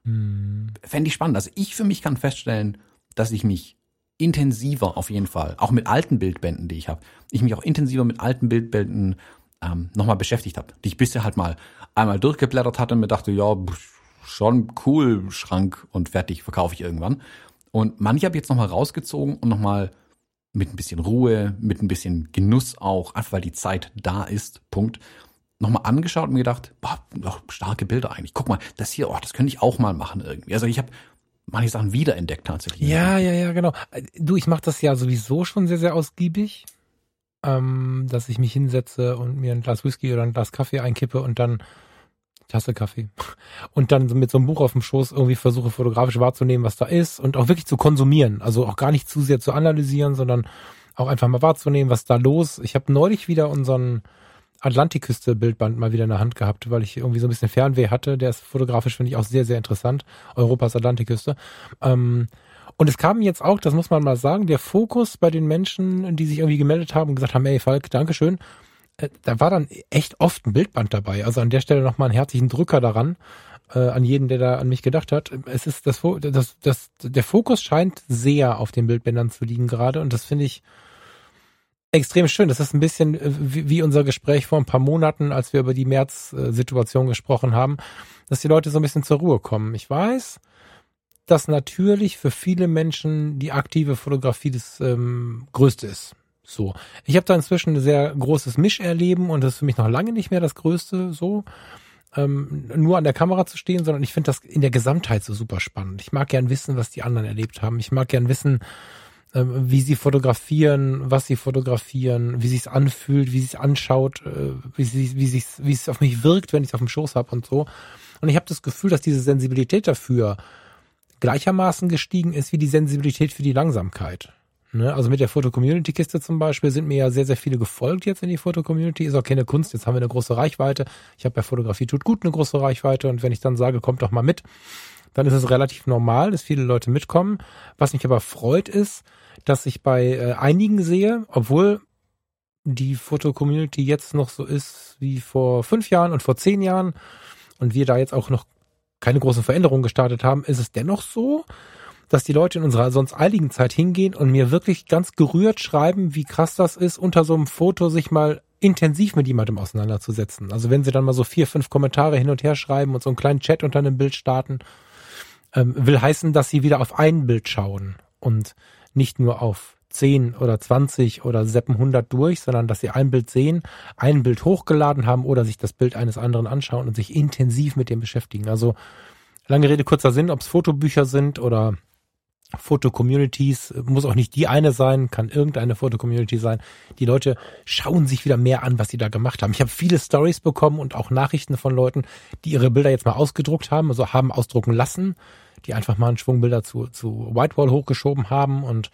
hm. Fände ich spannend. Also ich für mich kann feststellen, dass ich mich intensiver auf jeden Fall, auch mit alten Bildbänden, die ich habe, ich mich auch intensiver mit alten Bildbänden ähm, nochmal beschäftigt habe, die ich bisher halt mal einmal durchgeblättert hatte und mir dachte, ja, schon cool, Schrank und fertig, verkaufe ich irgendwann. Und manche habe ich jetzt nochmal rausgezogen und nochmal mit ein bisschen Ruhe, mit ein bisschen Genuss auch, einfach weil die Zeit da ist, Punkt, nochmal angeschaut und mir gedacht, boah, starke Bilder eigentlich. Guck mal, das hier, oh, das könnte ich auch mal machen irgendwie. Also ich habe manche Sachen wiederentdeckt tatsächlich. Ja, ja, ja, genau. Du, ich mache das ja sowieso schon sehr, sehr ausgiebig, ähm, dass ich mich hinsetze und mir ein Glas Whisky oder ein Glas Kaffee einkippe und dann Tasse Kaffee und dann mit so einem Buch auf dem Schoß irgendwie versuche fotografisch wahrzunehmen, was da ist und auch wirklich zu konsumieren. Also auch gar nicht zu sehr zu analysieren, sondern auch einfach mal wahrzunehmen, was da los. Ich habe neulich wieder unseren Atlantikküste-Bildband mal wieder in der Hand gehabt, weil ich irgendwie so ein bisschen Fernweh hatte. Der ist fotografisch, finde ich, auch sehr, sehr interessant. Europas Atlantikküste. Ähm, und es kam jetzt auch, das muss man mal sagen, der Fokus bei den Menschen, die sich irgendwie gemeldet haben und gesagt haben, ey Falk, Dankeschön, äh, da war dann echt oft ein Bildband dabei. Also an der Stelle nochmal einen herzlichen Drücker daran, äh, an jeden, der da an mich gedacht hat. Es ist das, das, das, der Fokus scheint sehr auf den Bildbändern zu liegen gerade und das finde ich extrem schön. Das ist ein bisschen äh, wie, wie unser Gespräch vor ein paar Monaten, als wir über die März-Situation gesprochen haben, dass die Leute so ein bisschen zur Ruhe kommen. Ich weiß, dass natürlich für viele Menschen die aktive Fotografie das ähm, Größte ist. So. Ich habe da inzwischen ein sehr großes Mischerleben und das ist für mich noch lange nicht mehr das Größte so. Ähm, nur an der Kamera zu stehen, sondern ich finde das in der Gesamtheit so super spannend. Ich mag gern wissen, was die anderen erlebt haben. Ich mag gern wissen, ähm, wie sie fotografieren, was sie fotografieren, wie sich's anfühlt, wie sich's anschaut, äh, wie sie, wie sich's, wie es auf mich wirkt, wenn ich auf dem Schoß habe und so. Und ich habe das Gefühl, dass diese Sensibilität dafür gleichermaßen gestiegen ist wie die Sensibilität für die Langsamkeit. Ne? Also mit der Foto-Community-Kiste zum Beispiel sind mir ja sehr, sehr viele gefolgt jetzt in die Foto-Community. Ist auch keine Kunst, jetzt haben wir eine große Reichweite. Ich habe bei Fotografie tut gut eine große Reichweite und wenn ich dann sage, kommt doch mal mit, dann ist es relativ normal, dass viele Leute mitkommen. Was mich aber freut ist, dass ich bei äh, einigen sehe, obwohl die Foto-Community jetzt noch so ist wie vor fünf Jahren und vor zehn Jahren und wir da jetzt auch noch keine großen Veränderungen gestartet haben, ist es dennoch so, dass die Leute in unserer sonst eiligen Zeit hingehen und mir wirklich ganz gerührt schreiben, wie krass das ist, unter so einem Foto sich mal intensiv mit jemandem auseinanderzusetzen. Also wenn sie dann mal so vier, fünf Kommentare hin und her schreiben und so einen kleinen Chat unter einem Bild starten, ähm, will heißen, dass sie wieder auf ein Bild schauen und nicht nur auf 10 oder 20 oder seppen 100 durch, sondern dass sie ein Bild sehen, ein Bild hochgeladen haben oder sich das Bild eines anderen anschauen und sich intensiv mit dem beschäftigen. Also lange Rede, kurzer Sinn, ob es Fotobücher sind oder Foto-Communities, muss auch nicht die eine sein, kann irgendeine Foto-Community sein. Die Leute schauen sich wieder mehr an, was sie da gemacht haben. Ich habe viele Stories bekommen und auch Nachrichten von Leuten, die ihre Bilder jetzt mal ausgedruckt haben, also haben ausdrucken lassen, die einfach mal einen Schwung Bilder zu, zu Whitewall hochgeschoben haben und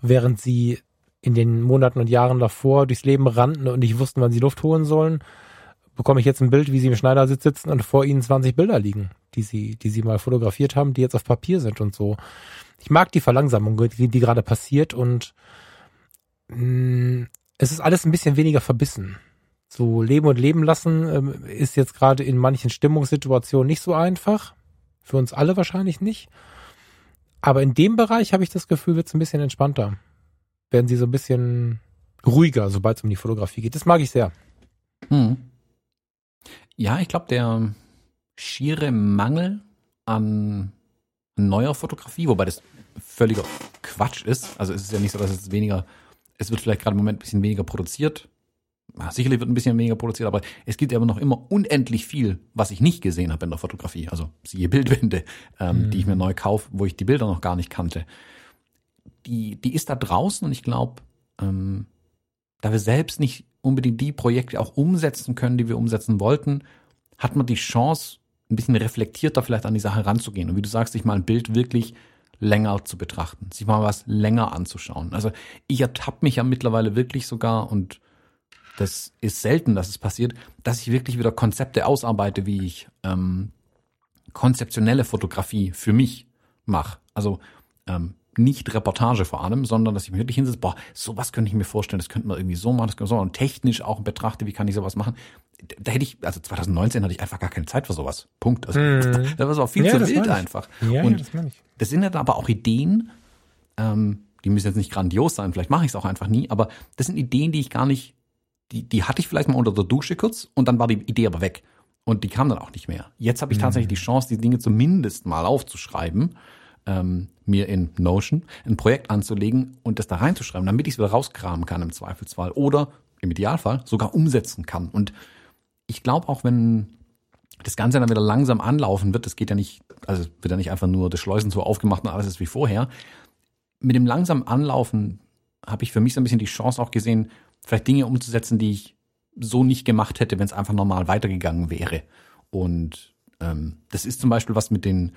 während sie in den Monaten und Jahren davor durchs Leben rannten und nicht wussten, wann sie Luft holen sollen, bekomme ich jetzt ein Bild, wie sie im Schneidersitz sitzen und vor ihnen 20 Bilder liegen, die sie, die sie mal fotografiert haben, die jetzt auf Papier sind und so ich mag die Verlangsamung, die, die gerade passiert und mh, mm, es ist alles ein bisschen weniger verbissen. So leben und leben lassen ähm, ist jetzt gerade in manchen Stimmungssituationen nicht so einfach. Für uns alle wahrscheinlich nicht. Aber in dem Bereich habe ich das Gefühl, wird es ein bisschen entspannter. Werden sie so ein bisschen ruhiger, sobald es um die Fotografie geht. Das mag ich sehr. Hm. Ja, ich glaube, der schiere Mangel an neuer Fotografie, wobei das völliger Quatsch ist. Also es ist ja nicht so, dass es weniger, es wird vielleicht gerade im Moment ein bisschen weniger produziert. Sicherlich wird ein bisschen weniger produziert, aber es gibt aber noch immer unendlich viel, was ich nicht gesehen habe in der Fotografie. Also siehe Bildwände, ähm, mhm. die ich mir neu kaufe, wo ich die Bilder noch gar nicht kannte. Die, die ist da draußen und ich glaube, ähm, da wir selbst nicht unbedingt die Projekte auch umsetzen können, die wir umsetzen wollten, hat man die Chance, ein bisschen reflektierter vielleicht an die Sache ranzugehen. Und wie du sagst, sich mal ein Bild wirklich länger zu betrachten, sich mal was länger anzuschauen. Also ich ertappe mich ja mittlerweile wirklich sogar und das ist selten, dass es passiert, dass ich wirklich wieder Konzepte ausarbeite, wie ich ähm, konzeptionelle Fotografie für mich mache. Also ähm, nicht Reportage vor allem, sondern dass ich mir wirklich hinsetze, boah, sowas könnte ich mir vorstellen, das könnte man irgendwie so machen, das könnte man so machen. Und technisch auch betrachte, wie kann ich sowas machen. Da hätte ich, also 2019 hatte ich einfach gar keine Zeit für sowas. Punkt. Also, mhm. [LAUGHS] Das war auch viel ja, zu wild einfach. Ja, und ja, das, ich. das sind dann aber auch Ideen, ähm, die müssen jetzt nicht grandios sein, vielleicht mache ich es auch einfach nie, aber das sind Ideen, die ich gar nicht, die, die hatte ich vielleicht mal unter der Dusche kurz und dann war die Idee aber weg. Und die kam dann auch nicht mehr. Jetzt habe ich mhm. tatsächlich die Chance, die Dinge zumindest mal aufzuschreiben ähm, mir in Notion ein Projekt anzulegen und das da reinzuschreiben, damit ich es wieder rauskramen kann im Zweifelsfall oder im Idealfall sogar umsetzen kann. Und ich glaube auch, wenn das Ganze dann wieder langsam anlaufen wird, das geht ja nicht, also wird ja nicht einfach nur das Schleusen so aufgemacht und alles ist wie vorher. Mit dem langsamen Anlaufen habe ich für mich so ein bisschen die Chance auch gesehen, vielleicht Dinge umzusetzen, die ich so nicht gemacht hätte, wenn es einfach normal weitergegangen wäre. Und ähm, das ist zum Beispiel was mit den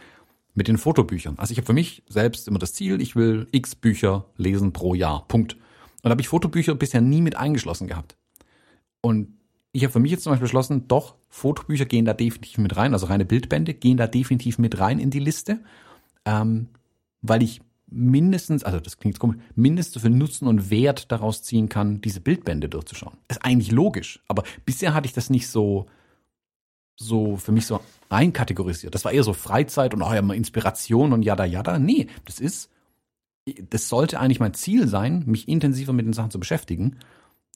mit den Fotobüchern. Also ich habe für mich selbst immer das Ziel, ich will x Bücher lesen pro Jahr. Punkt. Und da habe ich Fotobücher bisher nie mit eingeschlossen gehabt. Und ich habe für mich jetzt zum Beispiel beschlossen, doch, Fotobücher gehen da definitiv mit rein, also reine Bildbände gehen da definitiv mit rein in die Liste, ähm, weil ich mindestens, also das klingt komisch, mindestens so viel Nutzen und Wert daraus ziehen kann, diese Bildbände durchzuschauen. Ist eigentlich logisch, aber bisher hatte ich das nicht so, so für mich so einkategorisiert. Das war eher so Freizeit und auch ja mal Inspiration und jada jada. Nee, das ist, das sollte eigentlich mein Ziel sein, mich intensiver mit den Sachen zu beschäftigen.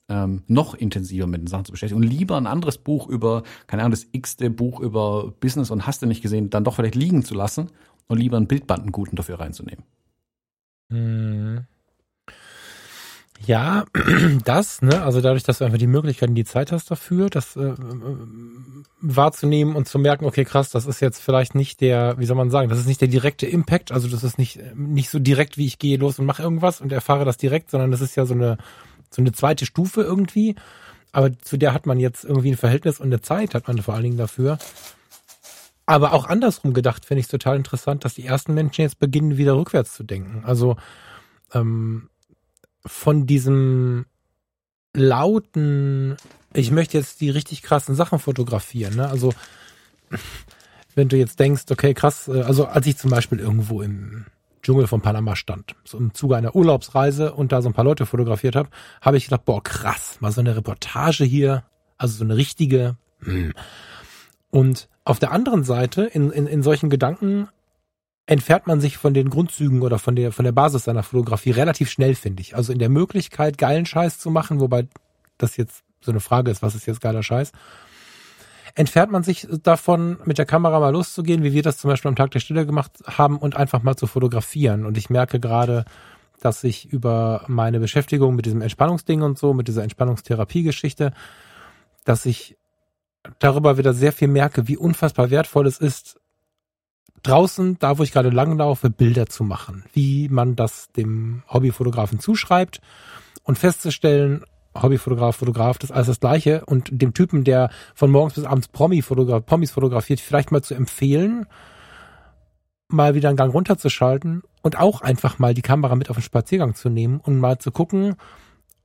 Ähm, noch intensiver mit den Sachen zu beschäftigen und lieber ein anderes Buch über, keine Ahnung, das x-te Buch über Business und hast du nicht gesehen, dann doch vielleicht liegen zu lassen und lieber einen Bildbandenguten dafür reinzunehmen. Hm. Ja, [CLEARS THROAT] das, ne, also dadurch, dass du einfach die Möglichkeit und die Zeit hast dafür, das äh, wahrzunehmen und zu merken, okay, krass, das ist jetzt vielleicht nicht der, wie soll man sagen, das ist nicht der direkte Impact, also das ist nicht nicht so direkt, wie ich gehe los und mache irgendwas und erfahre das direkt, sondern das ist ja so eine so eine zweite Stufe irgendwie, aber zu der hat man jetzt irgendwie ein Verhältnis und eine Zeit hat man vor allen Dingen dafür. Aber auch andersrum gedacht finde ich total interessant, dass die ersten Menschen jetzt beginnen, wieder rückwärts zu denken. Also ähm, von diesem lauten, ich möchte jetzt die richtig krassen Sachen fotografieren. Ne? Also wenn du jetzt denkst, okay, krass, äh, also als ich zum Beispiel irgendwo im Dschungel von Panama stand, so im Zuge einer Urlaubsreise und da so ein paar Leute fotografiert habe, habe ich gedacht, boah, krass, mal so eine Reportage hier, also so eine richtige. Hm. Und auf der anderen Seite, in, in, in solchen Gedanken entfernt man sich von den Grundzügen oder von der, von der Basis seiner Fotografie relativ schnell, finde ich. Also in der Möglichkeit, geilen Scheiß zu machen, wobei das jetzt so eine Frage ist, was ist jetzt geiler Scheiß, entfernt man sich davon, mit der Kamera mal loszugehen, wie wir das zum Beispiel am Tag der Stille gemacht haben und einfach mal zu fotografieren. Und ich merke gerade, dass ich über meine Beschäftigung mit diesem Entspannungsding und so, mit dieser Entspannungstherapie-Geschichte, dass ich darüber wieder sehr viel merke, wie unfassbar wertvoll es ist, draußen, da wo ich gerade langlaufe, Bilder zu machen, wie man das dem Hobbyfotografen zuschreibt und festzustellen, Hobbyfotograf, Fotograf, das ist alles das Gleiche und dem Typen, der von morgens bis abends Promi -Fotograf, Promis fotografiert, vielleicht mal zu empfehlen, mal wieder einen Gang runterzuschalten und auch einfach mal die Kamera mit auf den Spaziergang zu nehmen und mal zu gucken,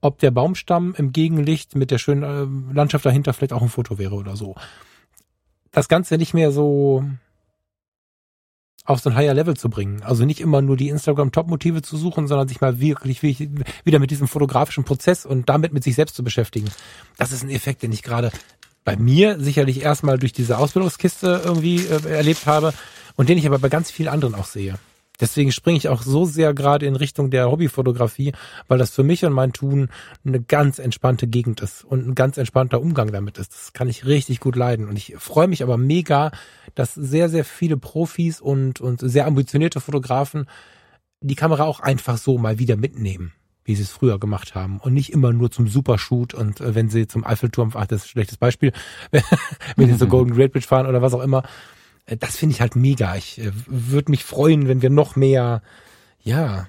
ob der Baumstamm im Gegenlicht mit der schönen äh, Landschaft dahinter vielleicht auch ein Foto wäre oder so. Das Ganze nicht mehr so auf so ein higher Level zu bringen. Also nicht immer nur die Instagram-Top-Motive zu suchen, sondern sich mal wirklich, wieder mit diesem fotografischen Prozess und damit mit sich selbst zu beschäftigen. Das ist ein Effekt, den ich gerade bei mir sicherlich erstmal durch diese Ausbildungskiste irgendwie äh, erlebt habe und den ich aber bei ganz vielen anderen auch sehe. Deswegen springe ich auch so sehr gerade in Richtung der Hobbyfotografie, weil das für mich und mein Tun eine ganz entspannte Gegend ist und ein ganz entspannter Umgang damit ist. Das kann ich richtig gut leiden. Und ich freue mich aber mega, dass sehr, sehr viele Profis und, und sehr ambitionierte Fotografen die Kamera auch einfach so mal wieder mitnehmen wie sie es früher gemacht haben und nicht immer nur zum Supershoot und äh, wenn sie zum Eiffelturm, ach, das ist ein schlechtes Beispiel, [LAUGHS] wenn sie zur [LAUGHS] Golden Great Bridge fahren oder was auch immer, das finde ich halt mega. Ich äh, würde mich freuen, wenn wir noch mehr, ja,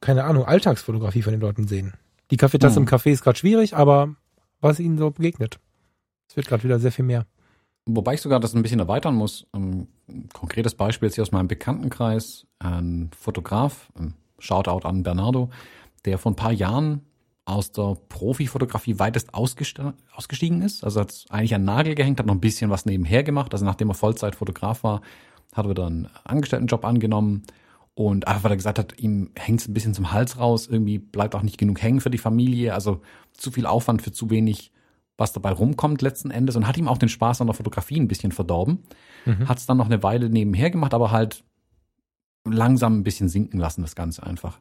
keine Ahnung, Alltagsfotografie von den Leuten sehen. Die Kaffeetasse mhm. im Café ist gerade schwierig, aber was ihnen so begegnet. Es wird gerade wieder sehr viel mehr. Wobei ich sogar das ein bisschen erweitern muss. Ein konkretes Beispiel ist hier aus meinem Bekanntenkreis. Ein Fotograf, ein Shoutout an Bernardo, der vor ein paar Jahren aus der Profifotografie weitest ausgestiegen ist. Also hat eigentlich einen Nagel gehängt, hat noch ein bisschen was nebenher gemacht. Also nachdem er Vollzeitfotograf war, hat er wieder einen Angestelltenjob angenommen. Und einfach weil er gesagt hat, ihm hängt es ein bisschen zum Hals raus, irgendwie bleibt auch nicht genug hängen für die Familie. Also zu viel Aufwand für zu wenig, was dabei rumkommt letzten Endes. Und hat ihm auch den Spaß an der Fotografie ein bisschen verdorben. Mhm. Hat es dann noch eine Weile nebenher gemacht, aber halt langsam ein bisschen sinken lassen, das Ganze einfach.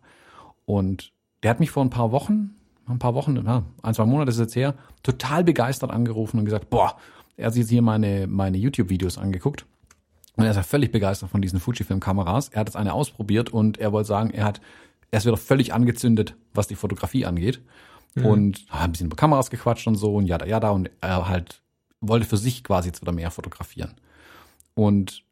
Und der hat mich vor ein paar Wochen ein paar Wochen, ja, ein, zwei Monate ist jetzt her, total begeistert angerufen und gesagt, boah, er hat sich jetzt hier meine, meine YouTube-Videos angeguckt. Und er ist ja völlig begeistert von diesen Fujifilm-Kameras. Er hat jetzt eine ausprobiert und er wollte sagen, er hat, er ist wieder völlig angezündet, was die Fotografie angeht. Mhm. Und hat ein bisschen über Kameras gequatscht und so und ja, ja, da und er halt wollte für sich quasi jetzt wieder mehr fotografieren. Und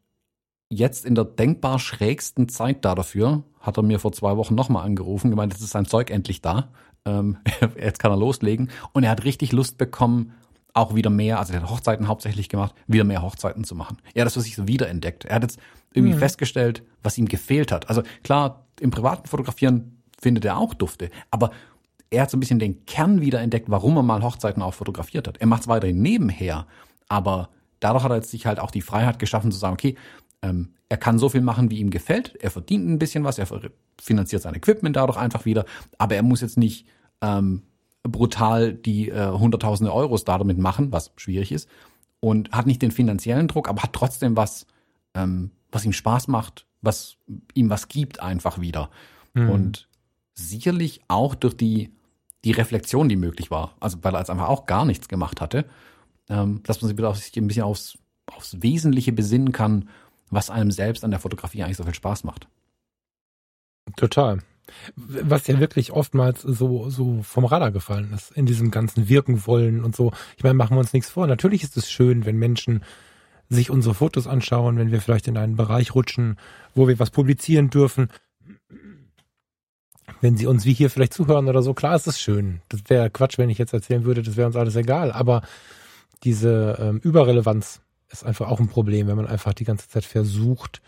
jetzt in der denkbar schrägsten Zeit da dafür hat er mir vor zwei Wochen nochmal angerufen, gemeint, jetzt ist sein Zeug endlich da. Ähm, [LAUGHS] jetzt kann er loslegen. Und er hat richtig Lust bekommen, auch wieder mehr, also er hat Hochzeiten hauptsächlich gemacht, wieder mehr Hochzeiten zu machen. Er hat das für sich so wiederentdeckt. Er hat jetzt irgendwie mhm. festgestellt, was ihm gefehlt hat. Also klar, im privaten Fotografieren findet er auch Dufte, aber er hat so ein bisschen den Kern wiederentdeckt, warum er mal Hochzeiten auch fotografiert hat. Er macht es weiterhin nebenher, aber dadurch hat er sich halt auch die Freiheit geschaffen zu sagen, okay, ähm, er kann so viel machen, wie ihm gefällt. Er verdient ein bisschen was, er finanziert sein Equipment dadurch einfach wieder, aber er muss jetzt nicht ähm, brutal die äh, hunderttausende Euros damit machen, was schwierig ist, und hat nicht den finanziellen Druck, aber hat trotzdem was, ähm, was ihm Spaß macht, was ihm was gibt einfach wieder. Mhm. Und sicherlich auch durch die, die Reflexion, die möglich war, also weil er jetzt einfach auch gar nichts gemacht hatte, ähm, dass man sich wieder auf sich ein bisschen aufs, aufs Wesentliche besinnen kann was einem selbst an der Fotografie eigentlich so viel Spaß macht. Total. Was ja wirklich oftmals so, so vom Radar gefallen ist, in diesem ganzen Wirken wollen und so. Ich meine, machen wir uns nichts vor. Natürlich ist es schön, wenn Menschen sich unsere Fotos anschauen, wenn wir vielleicht in einen Bereich rutschen, wo wir was publizieren dürfen. Wenn sie uns wie hier vielleicht zuhören oder so, klar ist es schön. Das wäre Quatsch, wenn ich jetzt erzählen würde, das wäre uns alles egal. Aber diese ähm, Überrelevanz ist einfach auch ein Problem, wenn man einfach die ganze Zeit versucht,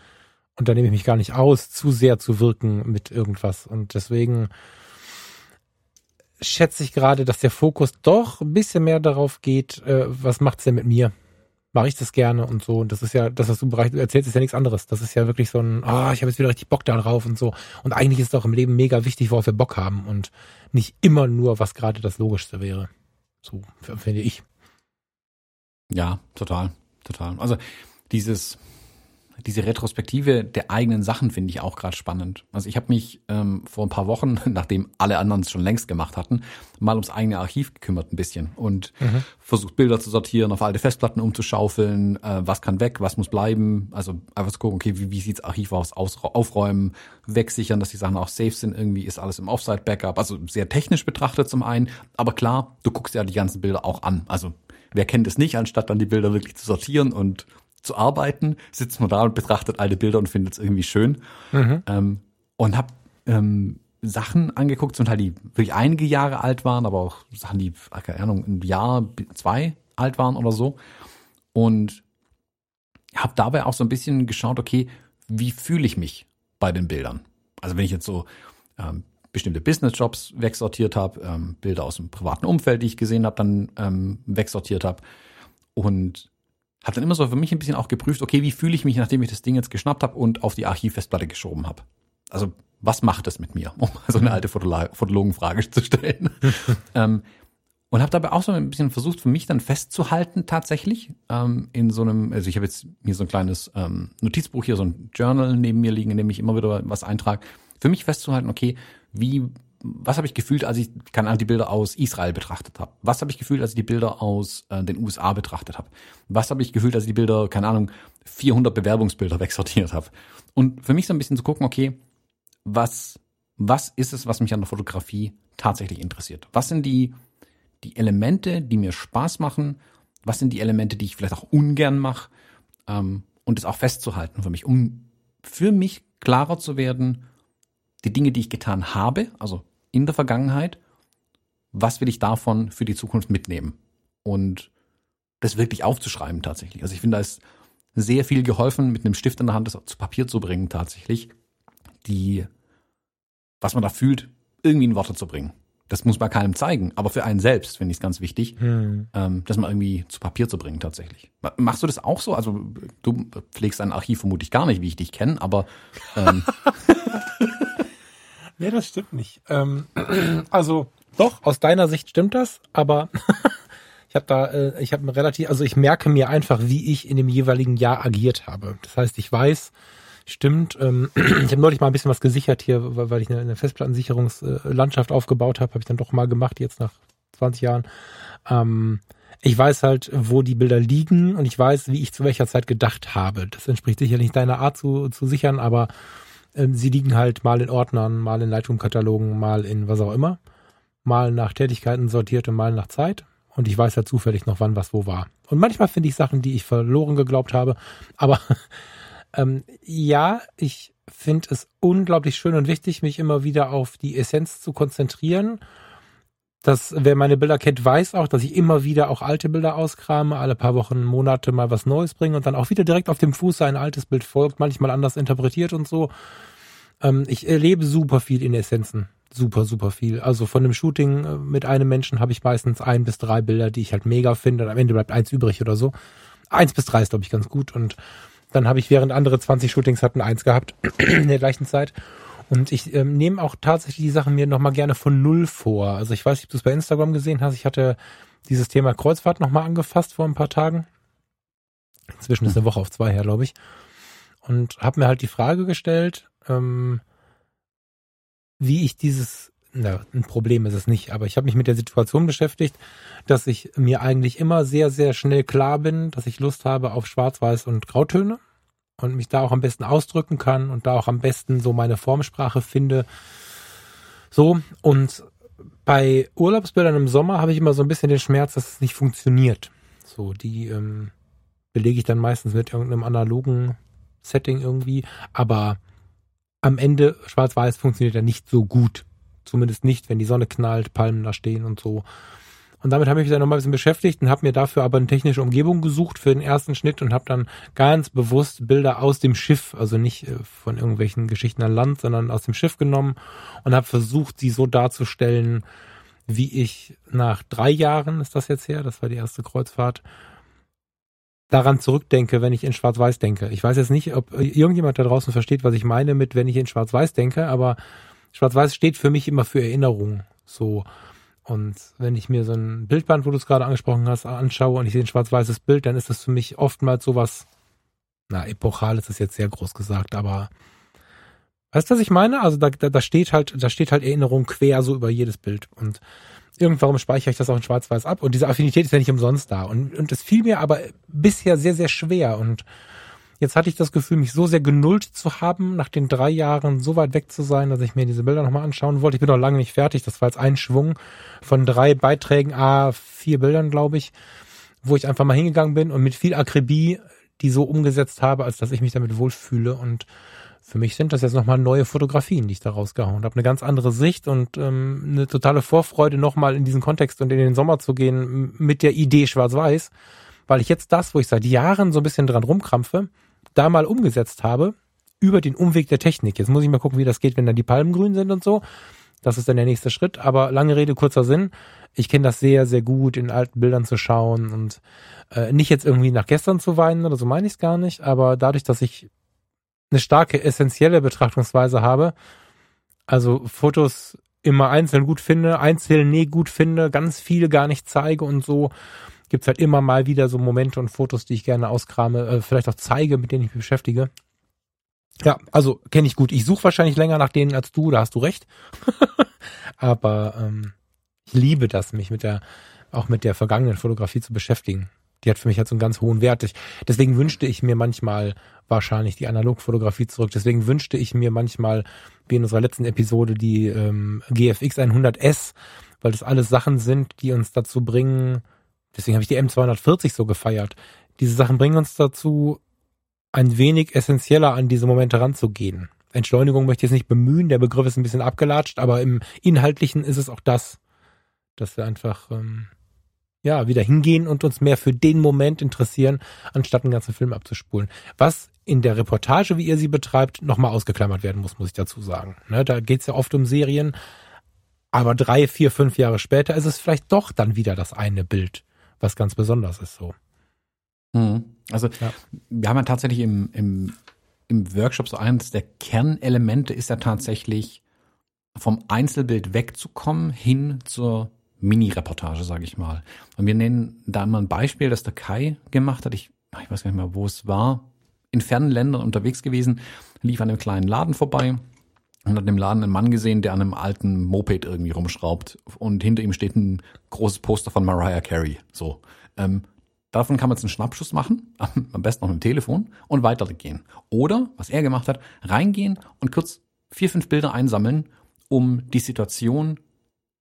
und da nehme ich mich gar nicht aus, zu sehr zu wirken mit irgendwas. Und deswegen schätze ich gerade, dass der Fokus doch ein bisschen mehr darauf geht, äh, was macht's denn mit mir? Mache ich das gerne und so. Und das ist ja, das, was du bereits erzählst, ist ja nichts anderes. Das ist ja wirklich so ein, ah, oh, ich habe jetzt wieder richtig Bock darauf und so. Und eigentlich ist es auch im Leben mega wichtig, worauf wir Bock haben und nicht immer nur, was gerade das Logischste wäre. So finde ich. Ja, total, total. Also dieses, diese Retrospektive der eigenen Sachen finde ich auch gerade spannend. Also ich habe mich ähm, vor ein paar Wochen, [LAUGHS] nachdem alle anderen es schon längst gemacht hatten, mal ums eigene Archiv gekümmert ein bisschen und mhm. versucht Bilder zu sortieren, auf alte Festplatten umzuschaufeln, äh, was kann weg, was muss bleiben. Also einfach zu gucken, okay, wie, wie sieht's Archiv aus, aus, aufräumen, wegsichern, dass die Sachen auch safe sind, irgendwie ist alles im Offsite-Backup. Also sehr technisch betrachtet zum einen, aber klar, du guckst ja die ganzen Bilder auch an. Also wer kennt es nicht, anstatt dann die Bilder wirklich zu sortieren und zu arbeiten, sitzt man da und betrachtet alte Bilder und findet es irgendwie schön. Mhm. Ähm, und habe ähm, Sachen angeguckt, zum Teil, die wirklich einige Jahre alt waren, aber auch Sachen, die, keine Ahnung, ein Jahr, zwei alt waren oder so. Und habe dabei auch so ein bisschen geschaut, okay, wie fühle ich mich bei den Bildern? Also wenn ich jetzt so ähm, bestimmte Business-Jobs wegsortiert habe, ähm, Bilder aus dem privaten Umfeld, die ich gesehen habe, dann ähm, wegsortiert habe und habe dann immer so für mich ein bisschen auch geprüft, okay, wie fühle ich mich, nachdem ich das Ding jetzt geschnappt habe und auf die Archivfestplatte geschoben habe. Also was macht das mit mir, [LAUGHS] um so eine alte Fotologenfrage zu stellen. [LAUGHS] ähm, und habe dabei auch so ein bisschen versucht, für mich dann festzuhalten tatsächlich ähm, in so einem, also ich habe jetzt hier so ein kleines ähm, Notizbuch hier, so ein Journal neben mir liegen, in dem ich immer wieder was eintrage, für mich festzuhalten, okay, wie was habe ich gefühlt, als ich keine Ahnung, die Bilder aus Israel betrachtet habe? Was habe ich gefühlt, als ich die Bilder aus äh, den USA betrachtet habe? Was habe ich gefühlt, als ich die Bilder, keine Ahnung, 400 Bewerbungsbilder [LAUGHS] wegsortiert habe? Und für mich so ein bisschen zu gucken, okay, was, was ist es, was mich an der Fotografie tatsächlich interessiert? Was sind die, die Elemente, die mir Spaß machen? Was sind die Elemente, die ich vielleicht auch ungern mache? Ähm, und es auch festzuhalten für mich, um für mich klarer zu werden, die Dinge, die ich getan habe, also in der Vergangenheit, was will ich davon für die Zukunft mitnehmen? Und das wirklich aufzuschreiben tatsächlich. Also ich finde, da ist sehr viel geholfen, mit einem Stift in der Hand das zu Papier zu bringen tatsächlich, die, was man da fühlt, irgendwie in Worte zu bringen. Das muss man keinem zeigen, aber für einen selbst finde ich es ganz wichtig, hm. ähm, das mal irgendwie zu Papier zu bringen tatsächlich. Machst du das auch so? Also du pflegst ein Archiv vermutlich gar nicht, wie ich dich kenne, aber ähm, [LAUGHS] [LAUGHS] Nee, das stimmt nicht. Ähm, [CLEARS THROAT] also doch, aus deiner Sicht stimmt das, aber [LAUGHS] ich habe da, äh, ich habe relativ, also ich merke mir einfach, wie ich in dem jeweiligen Jahr agiert habe. Das heißt, ich weiß, stimmt, ähm, [CLEARS THROAT] ich habe neulich mal ein bisschen was gesichert hier, weil, weil ich eine, eine Festplattensicherungslandschaft aufgebaut habe, habe ich dann doch mal gemacht, jetzt nach 20 Jahren. Ähm, ich weiß halt, wo die Bilder liegen und ich weiß, wie ich zu welcher Zeit gedacht habe. Das entspricht sicherlich deiner Art zu, zu sichern, aber ähm, sie liegen halt mal in Ordnern, mal in Lightroom-Katalogen, mal in was auch immer. Mal nach Tätigkeiten sortiert und mal nach Zeit. Und ich weiß ja zufällig noch, wann was wo war. Und manchmal finde ich Sachen, die ich verloren geglaubt habe. Aber [LAUGHS] ähm, ja, ich finde es unglaublich schön und wichtig, mich immer wieder auf die Essenz zu konzentrieren das, wer meine Bilder kennt, weiß auch, dass ich immer wieder auch alte Bilder auskrame, alle paar Wochen, Monate mal was Neues bringe und dann auch wieder direkt auf dem Fuß ein altes Bild folgt, manchmal anders interpretiert und so. Ähm, ich erlebe super viel in Essenzen. Super, super viel. Also von dem Shooting äh, mit einem Menschen habe ich meistens ein bis drei Bilder, die ich halt mega finde und am Ende bleibt eins übrig oder so. Eins bis drei ist, glaube ich, ganz gut und dann habe ich während andere 20 Shootings hatten eins gehabt [CLEARS THROAT] in der gleichen Zeit. Und ich ähm, nehme auch tatsächlich die Sachen mir nochmal gerne von Null vor. Also ich weiß nicht, ob du es bei Instagram gesehen hast. Ich hatte dieses Thema Kreuzfahrt nochmal angefasst vor ein paar Tagen. Inzwischen ist eine Woche auf zwei her, glaube ich. Und habe mir halt die Frage gestellt, ähm, wie ich dieses, na, ein Problem ist es nicht, aber ich habe mich mit der Situation beschäftigt, dass ich mir eigentlich immer sehr, sehr schnell klar bin, dass ich Lust habe auf Schwarz-Weiß und Grautöne und mich da auch am besten ausdrücken kann und da auch am besten so meine Formsprache finde. So, und bei Urlaubsbildern im Sommer habe ich immer so ein bisschen den Schmerz, dass es nicht funktioniert. So, die ähm, belege ich dann meistens mit irgendeinem analogen Setting irgendwie, aber am Ende schwarz-weiß funktioniert ja nicht so gut. Zumindest nicht, wenn die Sonne knallt, Palmen da stehen und so. Und damit habe ich mich dann nochmal ein bisschen beschäftigt und habe mir dafür aber eine technische Umgebung gesucht für den ersten Schnitt und habe dann ganz bewusst Bilder aus dem Schiff, also nicht äh, von irgendwelchen Geschichten an Land, sondern aus dem Schiff genommen und habe versucht, sie so darzustellen, wie ich nach drei Jahren, ist das jetzt her, das war die erste Kreuzfahrt, daran zurückdenke, wenn ich in Schwarz-Weiß denke. Ich weiß jetzt nicht, ob irgendjemand da draußen versteht, was ich meine mit, wenn ich in Schwarz-Weiß denke, aber Schwarz-Weiß steht für mich immer für Erinnerung. So. Und wenn ich mir so ein Bildband, wo du es gerade angesprochen hast, anschaue und ich sehe ein schwarz-weißes Bild, dann ist das für mich oftmals sowas, na, epochal ist es jetzt sehr groß gesagt, aber weißt du, was ich meine? Also da, da, da steht halt, da steht halt Erinnerung quer so über jedes Bild. Und irgendwann speichere ich das auch in schwarz-weiß ab. Und diese Affinität ist ja nicht umsonst da. Und, und es fiel mir aber bisher sehr, sehr schwer. Und Jetzt hatte ich das Gefühl, mich so sehr genullt zu haben, nach den drei Jahren so weit weg zu sein, dass ich mir diese Bilder nochmal anschauen wollte. Ich bin noch lange nicht fertig. Das war jetzt ein Schwung von drei Beiträgen, a vier Bildern, glaube ich, wo ich einfach mal hingegangen bin und mit viel Akribie die so umgesetzt habe, als dass ich mich damit wohlfühle. Und für mich sind das jetzt nochmal neue Fotografien, die ich da rausgehauen habe. Eine ganz andere Sicht und ähm, eine totale Vorfreude, nochmal in diesen Kontext und in den Sommer zu gehen mit der Idee Schwarz-Weiß. Weil ich jetzt das, wo ich seit Jahren so ein bisschen dran rumkrampfe, da mal umgesetzt habe, über den Umweg der Technik. Jetzt muss ich mal gucken, wie das geht, wenn dann die Palmen grün sind und so. Das ist dann der nächste Schritt. Aber lange Rede, kurzer Sinn. Ich kenne das sehr, sehr gut, in alten Bildern zu schauen und äh, nicht jetzt irgendwie nach gestern zu weinen oder so meine ich es gar nicht. Aber dadurch, dass ich eine starke, essentielle Betrachtungsweise habe, also Fotos immer einzeln gut finde, einzeln nee gut finde, ganz viele gar nicht zeige und so gibt's halt immer mal wieder so Momente und Fotos, die ich gerne auskrame, äh, vielleicht auch zeige, mit denen ich mich beschäftige. Ja, also kenne ich gut. Ich suche wahrscheinlich länger nach denen als du, da hast du recht. [LAUGHS] Aber ähm, ich liebe das, mich mit der, auch mit der vergangenen Fotografie zu beschäftigen. Die hat für mich halt so einen ganz hohen Wert. Ich, deswegen wünschte ich mir manchmal wahrscheinlich die Analogfotografie zurück. Deswegen wünschte ich mir manchmal, wie in unserer letzten Episode, die ähm, GFX 100S, weil das alles Sachen sind, die uns dazu bringen, Deswegen habe ich die M240 so gefeiert. Diese Sachen bringen uns dazu, ein wenig essentieller an diese Momente ranzugehen. Entschleunigung möchte ich jetzt nicht bemühen, der Begriff ist ein bisschen abgelatscht, aber im Inhaltlichen ist es auch das, dass wir einfach ähm, ja wieder hingehen und uns mehr für den Moment interessieren, anstatt einen ganzen Film abzuspulen. Was in der Reportage, wie ihr sie betreibt, nochmal ausgeklammert werden muss, muss ich dazu sagen. Ne, da geht es ja oft um Serien, aber drei, vier, fünf Jahre später ist es vielleicht doch dann wieder das eine Bild was ganz besonders ist so. Mhm. Also ja. wir haben ja tatsächlich im, im, im Workshop so eines der Kernelemente ist ja tatsächlich vom Einzelbild wegzukommen hin zur Mini-Reportage, sage ich mal. Und wir nennen da immer ein Beispiel, das der Kai gemacht hat. Ich, ich weiß gar nicht mehr, wo es war. In fernen Ländern unterwegs gewesen, lief an einem kleinen Laden vorbei und hat im Laden einen Mann gesehen, der an einem alten Moped irgendwie rumschraubt und hinter ihm steht ein großes Poster von Mariah Carey. So, ähm, davon kann man jetzt einen Schnappschuss machen, [LAUGHS] am besten noch mit dem Telefon und weitergehen. Oder, was er gemacht hat, reingehen und kurz vier, fünf Bilder einsammeln, um die Situation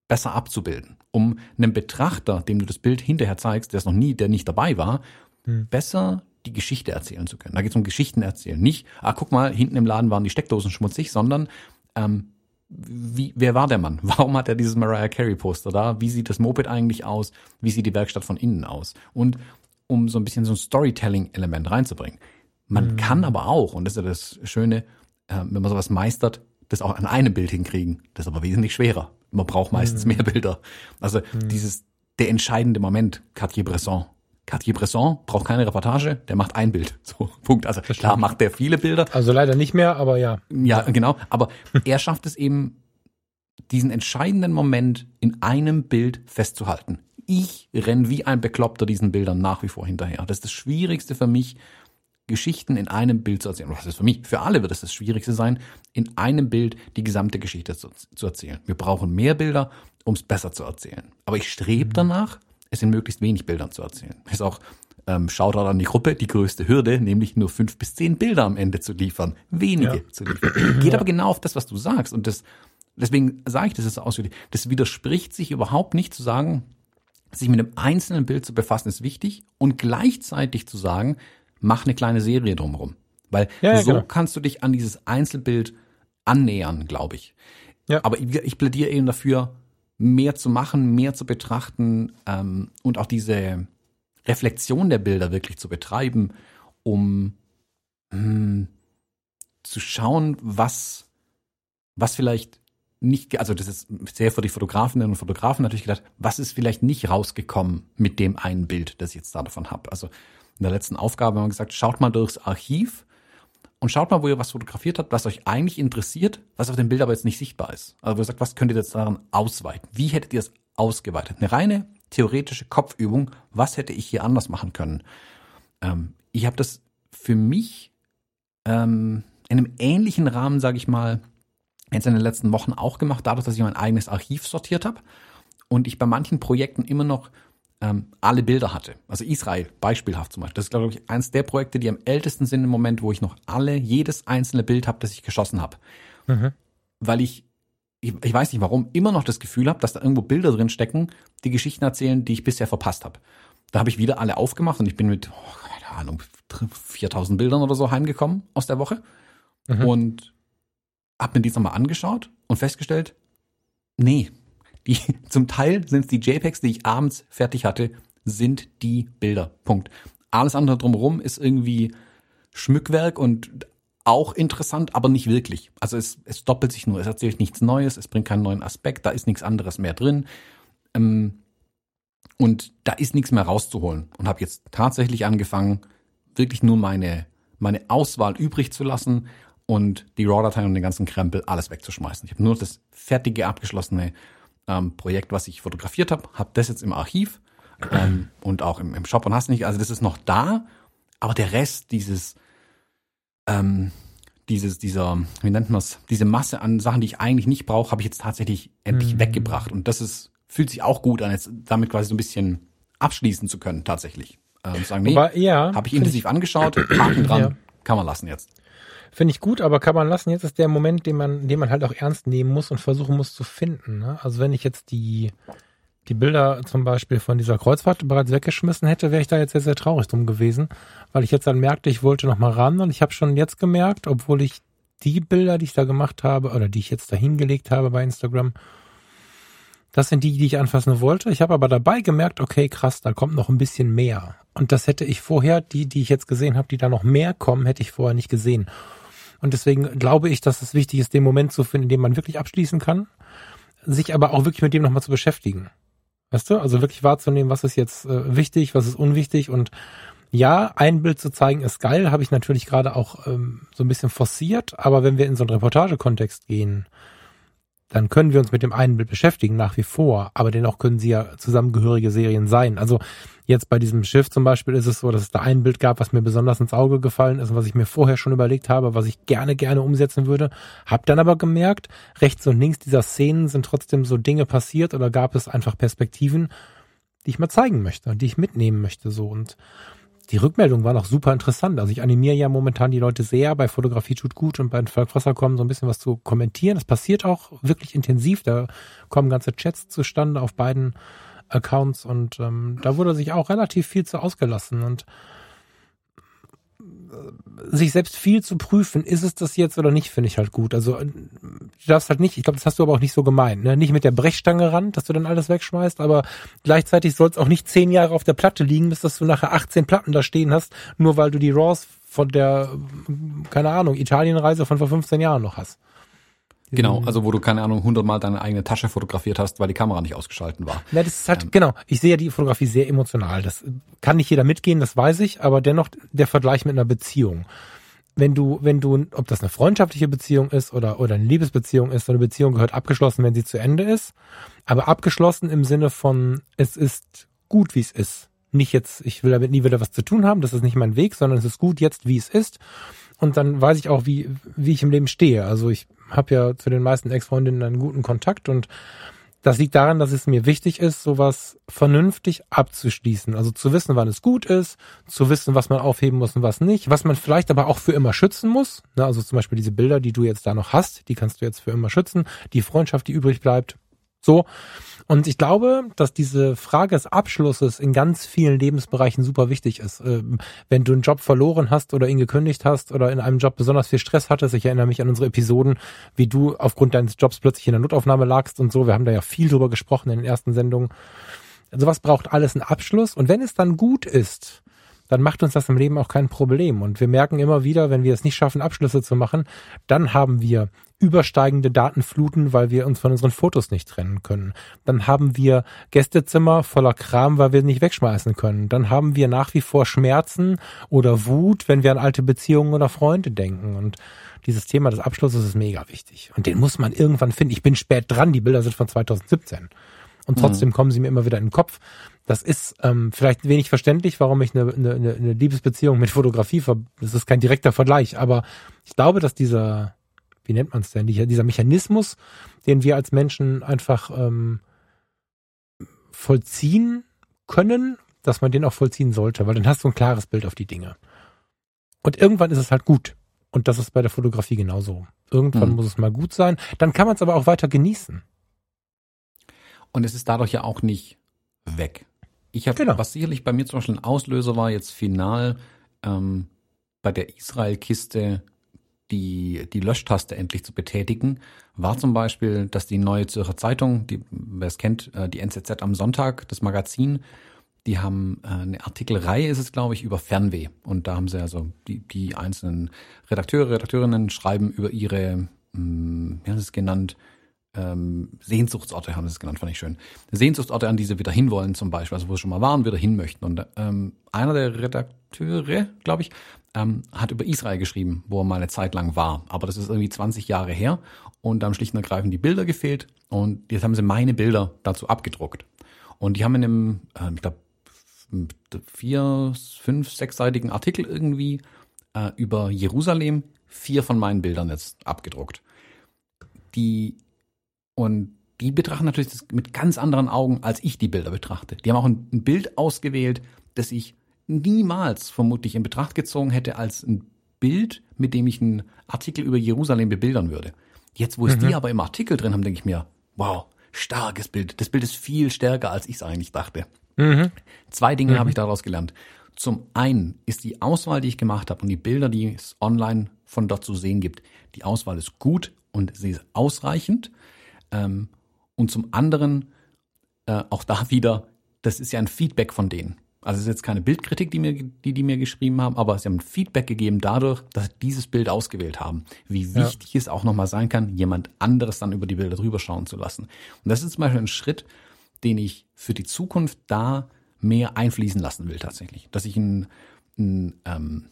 besser abzubilden, um einem Betrachter, dem du das Bild hinterher zeigst, der es noch nie, der nicht dabei war, hm. besser die Geschichte erzählen zu können. Da geht es um Geschichten erzählen. Nicht, ah, guck mal, hinten im Laden waren die Steckdosen schmutzig, sondern ähm, wie, wer war der Mann? [LAUGHS] Warum hat er dieses Mariah Carey Poster da? Wie sieht das Moped eigentlich aus? Wie sieht die Werkstatt von innen aus? Und um so ein bisschen so ein Storytelling-Element reinzubringen. Man mhm. kann aber auch, und das ist ja das Schöne, äh, wenn man sowas meistert, das auch an einem Bild hinkriegen. Das ist aber wesentlich schwerer. Man braucht meistens mhm. mehr Bilder. Also mhm. dieses, der entscheidende Moment, Cartier-Bresson, Cartier-Bresson braucht keine Reportage, der macht ein Bild. [LAUGHS] So, Punkt. Also klar macht der viele Bilder. Also leider nicht mehr, aber ja. Ja, genau. Aber er schafft es eben, diesen entscheidenden Moment in einem Bild festzuhalten. Ich renn wie ein Bekloppter diesen Bildern nach wie vor hinterher. Das ist das Schwierigste für mich, Geschichten in einem Bild zu erzählen. Was ist für mich? Für alle wird es das Schwierigste sein, in einem Bild die gesamte Geschichte zu, zu erzählen. Wir brauchen mehr Bilder, um es besser zu erzählen. Aber ich strebe mhm. danach, es in möglichst wenig Bildern zu erzählen. Ist auch ähm, Shoutout an die Gruppe, die größte Hürde, nämlich nur fünf bis zehn Bilder am Ende zu liefern. Wenige Ja. zu liefern. Geht aber genau auf das, was du sagst. Und das, deswegen sage ich das jetzt ausführlich. Das widerspricht sich überhaupt nicht zu sagen, sich mit einem einzelnen Bild zu befassen ist wichtig und gleichzeitig zu sagen, mach eine kleine Serie drumherum. Weil Ja, ja, so genau. kannst du dich an dieses Einzelbild annähern, glaube ich. Ja. Aber ich, ich plädiere eben dafür, mehr zu machen, mehr zu betrachten ähm, und auch diese Reflexion der Bilder wirklich zu betreiben, um mh, zu schauen, was, was vielleicht nicht, also das ist sehr für die Fotografinnen und Fotografen natürlich gedacht, was ist vielleicht nicht rausgekommen mit dem einen Bild, das ich jetzt da davon habe. Also in der letzten Aufgabe haben wir gesagt, schaut mal durchs Archiv und schaut mal, wo ihr was fotografiert habt, was euch eigentlich interessiert, was auf dem Bild aber jetzt nicht sichtbar ist. Also wo ihr sagt, was könnt ihr jetzt daran ausweiten? Wie hättet ihr es ausgeweitet? Eine reine theoretische Kopfübung, was hätte ich hier anders machen können? Ähm, ich habe das für mich ähm, in einem ähnlichen Rahmen, sage ich mal, jetzt in den letzten Wochen auch gemacht, dadurch, dass ich mein eigenes Archiv sortiert habe und ich bei manchen Projekten immer noch ähm, alle Bilder hatte. Also Israel, beispielhaft zum Beispiel. Das ist, glaube ich, eines der Projekte, die am ältesten sind im Moment, wo ich noch alle, jedes einzelne Bild habe, das ich geschossen habe. Mhm. Weil ich, ich, ich weiß nicht warum, immer noch das Gefühl habe, dass da irgendwo Bilder drin stecken, die Geschichten erzählen, die ich bisher verpasst habe. Da habe ich wieder alle aufgemacht und ich bin mit, oh, keine Ahnung, 4000 Bildern oder so heimgekommen aus der Woche Mhm. und habe mir die nochmal angeschaut und festgestellt, nee, die, [LAUGHS] zum Teil sind es die JPEGs, die ich abends fertig hatte, sind die Bilder. Punkt. Alles andere drumherum ist irgendwie Schmückwerk und auch interessant, aber nicht wirklich. Also es, es doppelt sich nur, es erzählt nichts Neues, es bringt keinen neuen Aspekt, da ist nichts anderes mehr drin. Ähm, und da ist nichts mehr rauszuholen. Und habe jetzt tatsächlich angefangen, wirklich nur meine, meine Auswahl übrig zu lassen und die RAW-Dateien und den ganzen Krempel alles wegzuschmeißen. Ich habe nur das fertige, abgeschlossene ähm, Projekt, was ich fotografiert habe, habe das jetzt im Archiv ähm, und auch im, im Shop und hast nicht. Also das ist noch da, aber der Rest dieses, ähm, dieses, dieser, wie nennt man es, diese Masse an Sachen, die ich eigentlich nicht brauche, habe ich jetzt tatsächlich endlich Mhm. weggebracht. Und das ist, fühlt sich auch gut an, jetzt damit quasi so ein bisschen abschließen zu können, tatsächlich. Ähm, sagen, nee, ja, habe ich intensiv angeschaut, Haken dran, Ja. kann man lassen jetzt. Finde ich gut, aber kann man lassen. Jetzt ist der Moment, den man, den man halt auch ernst nehmen muss und versuchen muss zu finden. Ne? Also wenn ich jetzt die, die Bilder zum Beispiel von dieser Kreuzfahrt bereits weggeschmissen hätte, wäre ich da jetzt sehr, sehr traurig drum gewesen, weil ich jetzt dann merkte, ich wollte noch mal ran und ich habe schon jetzt gemerkt, obwohl ich die Bilder, die ich da gemacht habe oder die ich jetzt da hingelegt habe bei Instagram, das sind die, die ich anfassen wollte. Ich habe aber dabei gemerkt, okay, krass, da kommt noch ein bisschen mehr. Und das hätte ich vorher, die, die ich jetzt gesehen habe, die da noch mehr kommen, hätte ich vorher nicht gesehen. Und deswegen glaube ich, dass es wichtig ist, den Moment zu finden, in dem man wirklich abschließen kann, sich aber auch wirklich mit dem nochmal zu beschäftigen. Weißt du? Also wirklich wahrzunehmen, was ist jetzt äh, wichtig, was ist unwichtig und ja, ein Bild zu zeigen ist geil, habe ich natürlich gerade auch ähm, so ein bisschen forciert, aber wenn wir in so einen Reportagekontext gehen, dann können wir uns mit dem einen Bild beschäftigen, nach wie vor, aber dennoch können sie ja zusammengehörige Serien sein. Also jetzt bei diesem Schiff zum Beispiel ist es so, dass es da ein Bild gab, was mir besonders ins Auge gefallen ist und was ich mir vorher schon überlegt habe, was ich gerne, gerne umsetzen würde. Hab dann aber gemerkt, rechts und links dieser Szenen sind trotzdem so Dinge passiert oder gab es einfach Perspektiven, die ich mal zeigen möchte und die ich mitnehmen möchte, so und die Rückmeldungen waren auch super interessant. Also ich animiere ja momentan die Leute sehr, bei Fotografie tut gut und bei Volkwasser kommen so ein bisschen was zu kommentieren. Das passiert auch wirklich intensiv. Da kommen ganze Chats zustande auf beiden Accounts und ähm, da wurde sich auch relativ viel zu ausgelassen und sich selbst viel zu prüfen, ist es das jetzt oder nicht, finde ich halt gut. Also äh, du darfst halt nicht, ich glaube, das hast du aber auch nicht so gemeint, ne? Nicht mit der Brechstange ran, dass du dann alles wegschmeißt, aber gleichzeitig soll es auch nicht zehn Jahre auf der Platte liegen, bis dass du nachher 18 Platten da stehen hast, nur weil du die Raws von der, keine Ahnung, Italienreise von vor 15 Jahren noch hast. Genau, also wo du, keine Ahnung, hundertmal deine eigene Tasche fotografiert hast, weil die Kamera nicht ausgeschalten war. Ja, das ist halt, genau. Ich sehe ja die Fotografie sehr emotional. Das kann nicht jeder mitgehen, das weiß ich, aber dennoch der Vergleich mit einer Beziehung. Wenn du, wenn du, ob das eine freundschaftliche Beziehung ist oder, oder eine Liebesbeziehung ist, so eine Beziehung gehört abgeschlossen, wenn sie zu Ende ist. Aber abgeschlossen im Sinne von, es ist gut, wie es ist. Nicht jetzt, ich will damit nie wieder was zu tun haben, das ist nicht mein Weg, sondern es ist gut jetzt, wie es ist. Und dann weiß ich auch, wie, wie ich im Leben stehe. Also ich habe ja zu den meisten Ex-Freundinnen einen guten Kontakt und das liegt daran, dass es mir wichtig ist, sowas vernünftig abzuschließen. Also zu wissen, wann es gut ist, zu wissen, was man aufheben muss und was nicht, was man vielleicht aber auch für immer schützen muss. Also zum Beispiel diese Bilder, die du jetzt da noch hast, die kannst du jetzt für immer schützen. Die Freundschaft, die übrig bleibt, so. Und ich glaube, dass diese Frage des Abschlusses in ganz vielen Lebensbereichen super wichtig ist. Ähm, wenn du einen Job verloren hast oder ihn gekündigt hast oder in einem Job besonders viel Stress hattest, ich erinnere mich an unsere Episoden, wie du aufgrund deines Jobs plötzlich in der Notaufnahme lagst und so. Wir haben da ja viel drüber gesprochen in den ersten Sendungen. Sowas braucht alles einen Abschluss. Und wenn es dann gut ist, dann macht uns das im Leben auch kein Problem. Und wir merken immer wieder, wenn wir es nicht schaffen, Abschlüsse zu machen, dann haben wir übersteigende Datenfluten, weil wir uns von unseren Fotos nicht trennen können. Dann haben wir Gästezimmer voller Kram, weil wir nicht wegschmeißen können. Dann haben wir nach wie vor Schmerzen oder Wut, wenn wir an alte Beziehungen oder Freunde denken. Und dieses Thema des Abschlusses ist mega wichtig. Und den muss man irgendwann finden. Ich bin spät dran, die Bilder sind von 2017. Und trotzdem mhm. kommen sie mir immer wieder in den Kopf. Das ist ähm, vielleicht wenig verständlich, warum ich eine, eine, eine Liebesbeziehung mit Fotografie, ver das ist kein direkter Vergleich, aber ich glaube, dass dieser, wie nennt man es denn, dieser Mechanismus, den wir als Menschen einfach ähm, vollziehen können, dass man den auch vollziehen sollte, weil dann hast du ein klares Bild auf die Dinge. Und irgendwann ist es halt gut. Und das ist bei der Fotografie genauso. Irgendwann mhm. muss es mal gut sein. Dann kann man es aber auch weiter genießen. Und es ist dadurch ja auch nicht weg. Ich habe, genau. was sicherlich bei mir zum Beispiel ein Auslöser war, jetzt final ähm, bei der Israel-Kiste die, die Löschtaste endlich zu betätigen, war zum Beispiel, dass die Neue Zürcher Zeitung, die, wer es kennt, äh, die NZZ am Sonntag, das Magazin, die haben äh, eine Artikelreihe, ist es glaube ich, über Fernweh. Und da haben sie also die, die einzelnen Redakteure, Redakteurinnen schreiben über ihre, hm, wie haben sie es genannt, ähm, Sehnsuchtsorte haben sie es genannt, fand ich schön. Sehnsuchtsorte, an die sie wieder hinwollen zum Beispiel, also wo sie schon mal waren, wieder hin möchten. Und ähm, einer der Redakteure, glaube ich, ähm, hat über Israel geschrieben, wo er mal eine Zeit lang war. Aber das ist irgendwie 20 Jahre her und dann schlicht und ergreifend die Bilder gefehlt und jetzt haben sie meine Bilder dazu abgedruckt. Und die haben in einem, äh, ich glaube, vier, fünf, sechsseitigen Artikel irgendwie äh, über Jerusalem vier von meinen Bildern jetzt abgedruckt. Die und die betrachten natürlich das mit ganz anderen Augen, als ich die Bilder betrachte. Die haben auch ein, ein Bild ausgewählt, das ich niemals vermutlich in Betracht gezogen hätte als ein Bild, mit dem ich einen Artikel über Jerusalem bebildern würde. Jetzt, wo es mhm. die aber im Artikel drin haben, denke ich mir, wow, starkes Bild. Das Bild ist viel stärker, als ich es eigentlich dachte. Mhm. Zwei Dinge mhm. habe ich daraus gelernt. Zum einen ist die Auswahl, die ich gemacht habe und die Bilder, die es online von dort zu sehen gibt, die Auswahl ist gut und sie ist ausreichend. Ähm, und zum anderen, äh, auch da wieder, das ist ja ein Feedback von denen. Also es ist jetzt keine Bildkritik, die mir, die, die mir geschrieben haben, aber sie haben Feedback gegeben dadurch, dass sie dieses Bild ausgewählt haben. Wie wichtig ja. es auch nochmal sein kann, jemand anderes dann über die Bilder drüber schauen zu lassen. Und das ist zum Beispiel ein Schritt, den ich für die Zukunft da mehr einfließen lassen will tatsächlich. Dass ich ein, ein, ähm,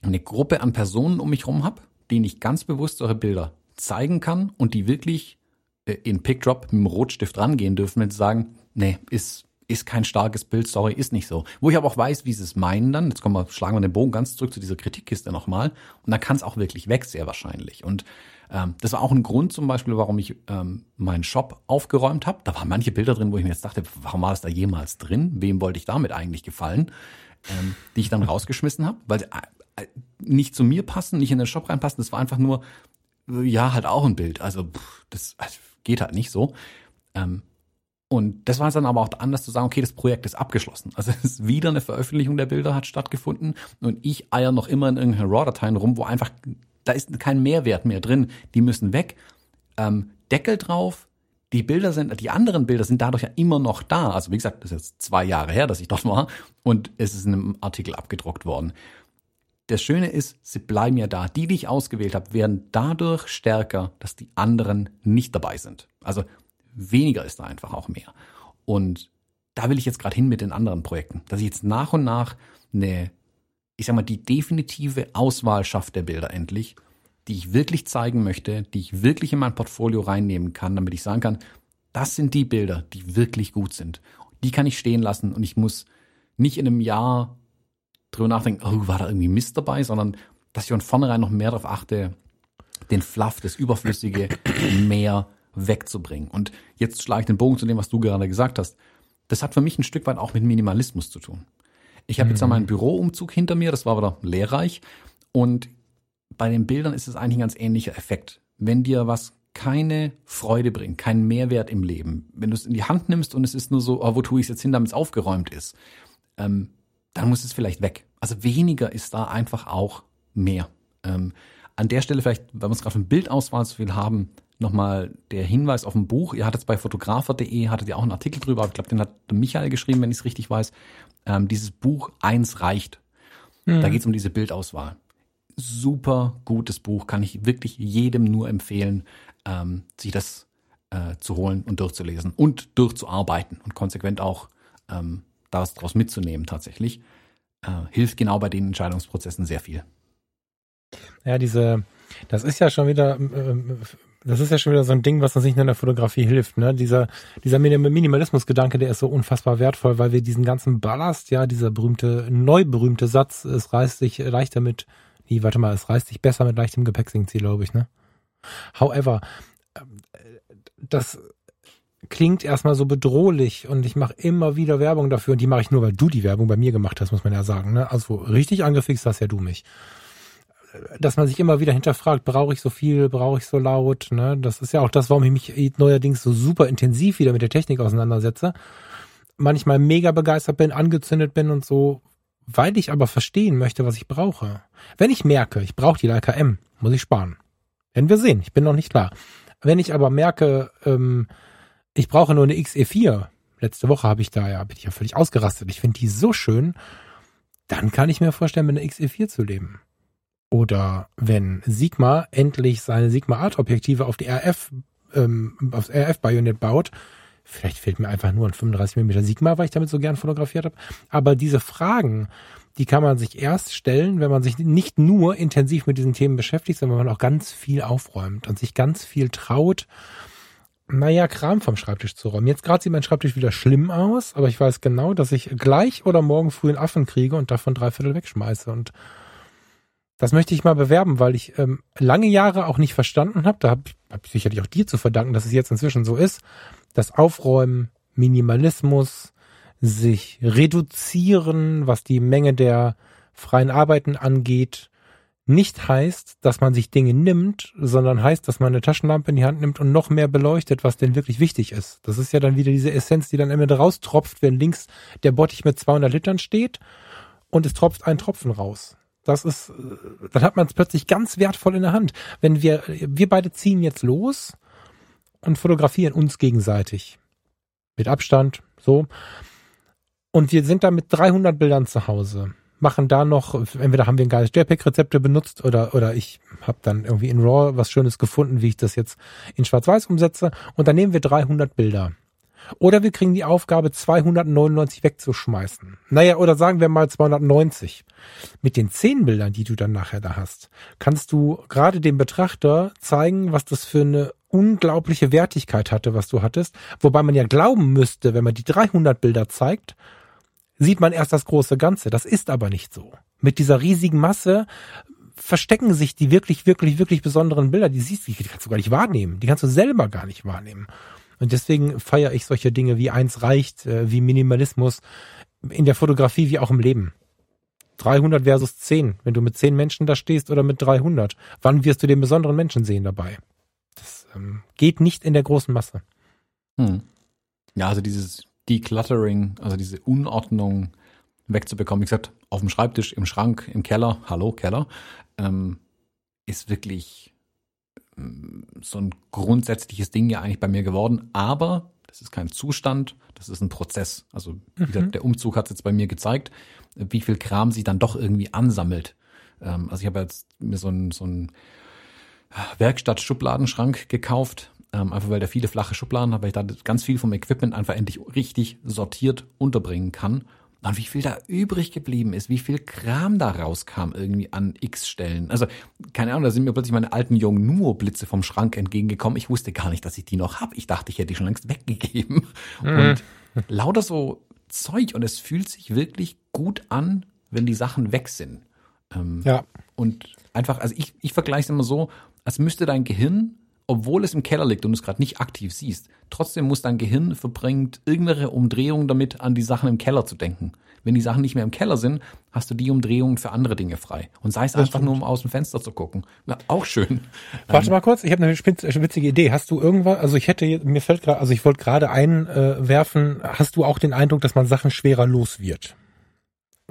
eine Gruppe an Personen um mich herum habe, denen ich ganz bewusst solche Bilder zeigen kann und die wirklich in PickDrop mit dem Rotstift rangehen dürfen, wenn sie sagen, nee, ist, ist kein starkes Bild, sorry, ist nicht so. Wo ich aber auch weiß, wie sie es meinen dann, jetzt kommen wir, schlagen wir den Bogen ganz zurück zu dieser Kritikkiste nochmal, und dann kann es auch wirklich weg, sehr wahrscheinlich. Und ähm, das war auch ein Grund zum Beispiel, warum ich ähm, meinen Shop aufgeräumt habe. Da waren manche Bilder drin, wo ich mir jetzt dachte, warum war das da jemals drin? Wem wollte ich damit eigentlich gefallen? Ähm, die ich dann [LAUGHS] rausgeschmissen habe, weil sie äh, nicht zu mir passen, nicht in den Shop reinpassen. Das war einfach nur, ja, halt auch ein Bild. Also pff, das, also geht halt nicht so. Ähm, und das war dann aber auch anders zu sagen, okay, das Projekt ist abgeschlossen. Also es ist wieder eine Veröffentlichung der Bilder hat stattgefunden und ich eier noch immer in irgendeinen RAW-Dateien rum, wo einfach, da ist kein Mehrwert mehr drin. Die müssen weg. Ähm, Deckel drauf. Die Bilder sind, die anderen Bilder sind dadurch ja immer noch da. Also wie gesagt, das ist jetzt zwei Jahre her, dass ich dort war und es ist in einem Artikel abgedruckt worden. Das Schöne ist, sie bleiben ja da. Die, die ich ausgewählt habe, werden dadurch stärker, dass die anderen nicht dabei sind. Also weniger ist da einfach auch mehr. Und da will ich jetzt gerade hin mit den anderen Projekten, dass ich jetzt nach und nach eine, ich sag mal, die definitive Auswahl schaffe der Bilder endlich, die ich wirklich zeigen möchte, die ich wirklich in mein Portfolio reinnehmen kann, damit ich sagen kann, das sind die Bilder, die wirklich gut sind. Die kann ich stehen lassen und ich muss nicht in einem Jahr drüber nachdenken, oh, war da irgendwie Mist dabei, sondern dass ich von vornherein noch mehr darauf achte, den Fluff, das Überflüssige [CLEARS THROAT] mehr wegzubringen. Und jetzt schlage ich den Bogen zu dem, was du gerade gesagt hast. Das hat für mich ein Stück weit auch mit Minimalismus zu tun. Ich habe mhm. jetzt meinen Büroumzug hinter mir, das war wieder lehrreich. Und bei den Bildern ist es eigentlich ein ganz ähnlicher Effekt. Wenn dir was keine Freude bringt, keinen Mehrwert im Leben, wenn du es in die Hand nimmst und es ist nur so, oh, wo tue ich es jetzt hin, damit es aufgeräumt ist, ähm, dann muss es vielleicht weg. Also weniger ist da einfach auch mehr. Ähm, an der Stelle vielleicht, weil wir es gerade von Bildauswahl so viel haben, nochmal der Hinweis auf ein Buch. Ihr hattet bei fotografer.de, hattet ihr auch einen Artikel drüber, ich glaube, den hat Michael geschrieben, wenn ich es richtig weiß. Ähm, dieses Buch Eins reicht. Mhm. Da geht es um diese Bildauswahl. Super gutes Buch, kann ich wirklich jedem nur empfehlen, ähm, sich das äh, zu holen und durchzulesen und durchzuarbeiten und konsequent auch ähm, daraus mitzunehmen tatsächlich. Äh, hilft genau bei den Entscheidungsprozessen sehr viel. Ja, diese, das ist ja schon wieder, ähm, das ist ja schon wieder so ein Ding, was uns nicht nur in der Fotografie hilft. Ne? Dieser, dieser Minimalismus-Gedanke, der ist so unfassbar wertvoll, weil wir diesen ganzen Ballast, ja, dieser berühmte, neu berühmte Satz, es reißt sich leichter mit, nee, warte mal, es reißt sich besser mit leichtem Gepäck, glaube ich, ne? However, das klingt erstmal so bedrohlich und ich mache immer wieder Werbung dafür und die mache ich nur, weil du die Werbung bei mir gemacht hast, muss man ja sagen. Ne? Also richtig angefixt hast ja du mich dass man sich immer wieder hinterfragt, brauche ich so viel, brauche ich so laut, ne? Das ist ja auch das, warum ich mich neuerdings so super intensiv wieder mit der Technik auseinandersetze. Manchmal mega begeistert bin, angezündet bin und so, weil ich aber verstehen möchte, was ich brauche. Wenn ich merke, ich brauche die Leica M, muss ich sparen. Werden wir sehen, ich bin noch nicht klar. Wenn ich aber merke, ähm, ich brauche nur eine XE4, letzte Woche habe ich da ja, bin ich ja völlig ausgerastet, ich finde die so schön, dann kann ich mir vorstellen, mit einer XE4 zu leben. Oder wenn Sigma endlich seine Sigma Art Objektive auf die RF, ähm, aufs RF Bayonet baut, vielleicht fehlt mir einfach nur ein 35 mm Sigma, weil ich damit so gern fotografiert habe. Aber diese Fragen, die kann man sich erst stellen, wenn man sich nicht nur intensiv mit diesen Themen beschäftigt, sondern wenn man auch ganz viel aufräumt und sich ganz viel traut, naja, Kram vom Schreibtisch zu räumen. Jetzt gerade sieht mein Schreibtisch wieder schlimm aus, aber ich weiß genau, dass ich gleich oder morgen früh einen Affen kriege und davon drei Viertel wegschmeiße. Und das möchte ich mal bewerben, weil ich ähm, lange Jahre auch nicht verstanden habe, da habe hab ich sicherlich auch dir zu verdanken, dass es jetzt inzwischen so ist, dass Aufräumen, Minimalismus, sich reduzieren, was die Menge der freien Arbeiten angeht, nicht heißt, dass man sich Dinge nimmt, sondern heißt, dass man eine Taschenlampe in die Hand nimmt und noch mehr beleuchtet, was denn wirklich wichtig ist. Das ist ja dann wieder diese Essenz, die dann immer raustropft, wenn links der Bottich mit 200 Litern steht und es tropft ein Tropfen raus. Das ist, äh, dann hat man es plötzlich ganz wertvoll in der Hand. Wenn wir, wir beide ziehen jetzt los und fotografieren uns gegenseitig. Mit Abstand, so. Und wir sind da mit 300 Bildern zu Hause. Machen da noch, entweder haben wir ein geiles JPEG-Rezepte benutzt oder, oder ich habe dann irgendwie in RAW was Schönes gefunden, wie ich das jetzt in Schwarz-Weiß umsetze. Und dann nehmen wir 300 Bilder. Oder wir kriegen die Aufgabe, 299 wegzuschmeißen. Naja, oder sagen wir mal 290. Mit den zehn Bildern, die du dann nachher da hast, kannst du gerade dem Betrachter zeigen, was das für eine unglaubliche Wertigkeit hatte, was du hattest. Wobei man ja glauben müsste, wenn man die 300 Bilder zeigt, sieht man erst das große Ganze. Das ist aber nicht so. Mit dieser riesigen Masse verstecken sich die wirklich, wirklich, wirklich besonderen Bilder. Die siehst du, die kannst du gar nicht wahrnehmen. Die kannst du selber gar nicht wahrnehmen. Und deswegen feiere ich solche Dinge wie eins reicht, äh, wie Minimalismus in der Fotografie wie auch im Leben. 300 versus 10. Wenn du mit 10 Menschen da stehst oder mit 300, wann wirst du den besonderen Menschen sehen dabei? Das ähm, geht nicht in der großen Masse. Hm. Ja, also dieses Decluttering, also diese Unordnung wegzubekommen. Wie gesagt, auf dem Schreibtisch, im Schrank, im Keller, hallo Keller, ähm, ist wirklich so ein grundsätzliches Ding ja eigentlich bei mir geworden. Aber das ist kein Zustand, das ist ein Prozess. Also mhm. der Umzug hat es jetzt bei mir gezeigt, wie viel Kram sich dann doch irgendwie ansammelt. Ähm, also ich habe jetzt mir so ein, so ein Werkstatt-Schubladenschrank gekauft, ähm, einfach weil der viele flache Schubladen hat, weil ich da ganz viel vom Equipment einfach endlich richtig sortiert unterbringen kann. Und wie viel da übrig geblieben ist, wie viel Kram da rauskam irgendwie an X Stellen. Also, keine Ahnung, da sind mir plötzlich meine alten jungen Nuo-Blitze vom Schrank entgegengekommen. Ich wusste gar nicht, dass ich die noch hab. Ich dachte, ich hätte die schon längst weggegeben. Mhm. Und lauter so Zeug. Und es fühlt sich wirklich gut an, wenn die Sachen weg sind. Ähm, ja. Und einfach, also ich, ich vergleiche es immer so, als müsste dein Gehirn obwohl es im Keller liegt und du es gerade nicht aktiv siehst, trotzdem muss dein Gehirn verbringt irgendeine Umdrehung damit, an die Sachen im Keller zu denken. Wenn die Sachen nicht mehr im Keller sind, hast du die Umdrehungen für andere Dinge frei. Und sei es einfach nur, um aus dem Fenster zu gucken. Na, auch schön. Warte mal kurz, ich habe eine witzige Idee. Hast du irgendwann, also ich hätte, mir fällt gerade, also ich wollte gerade einwerfen, hast du auch den Eindruck, dass man Sachen schwerer los wird?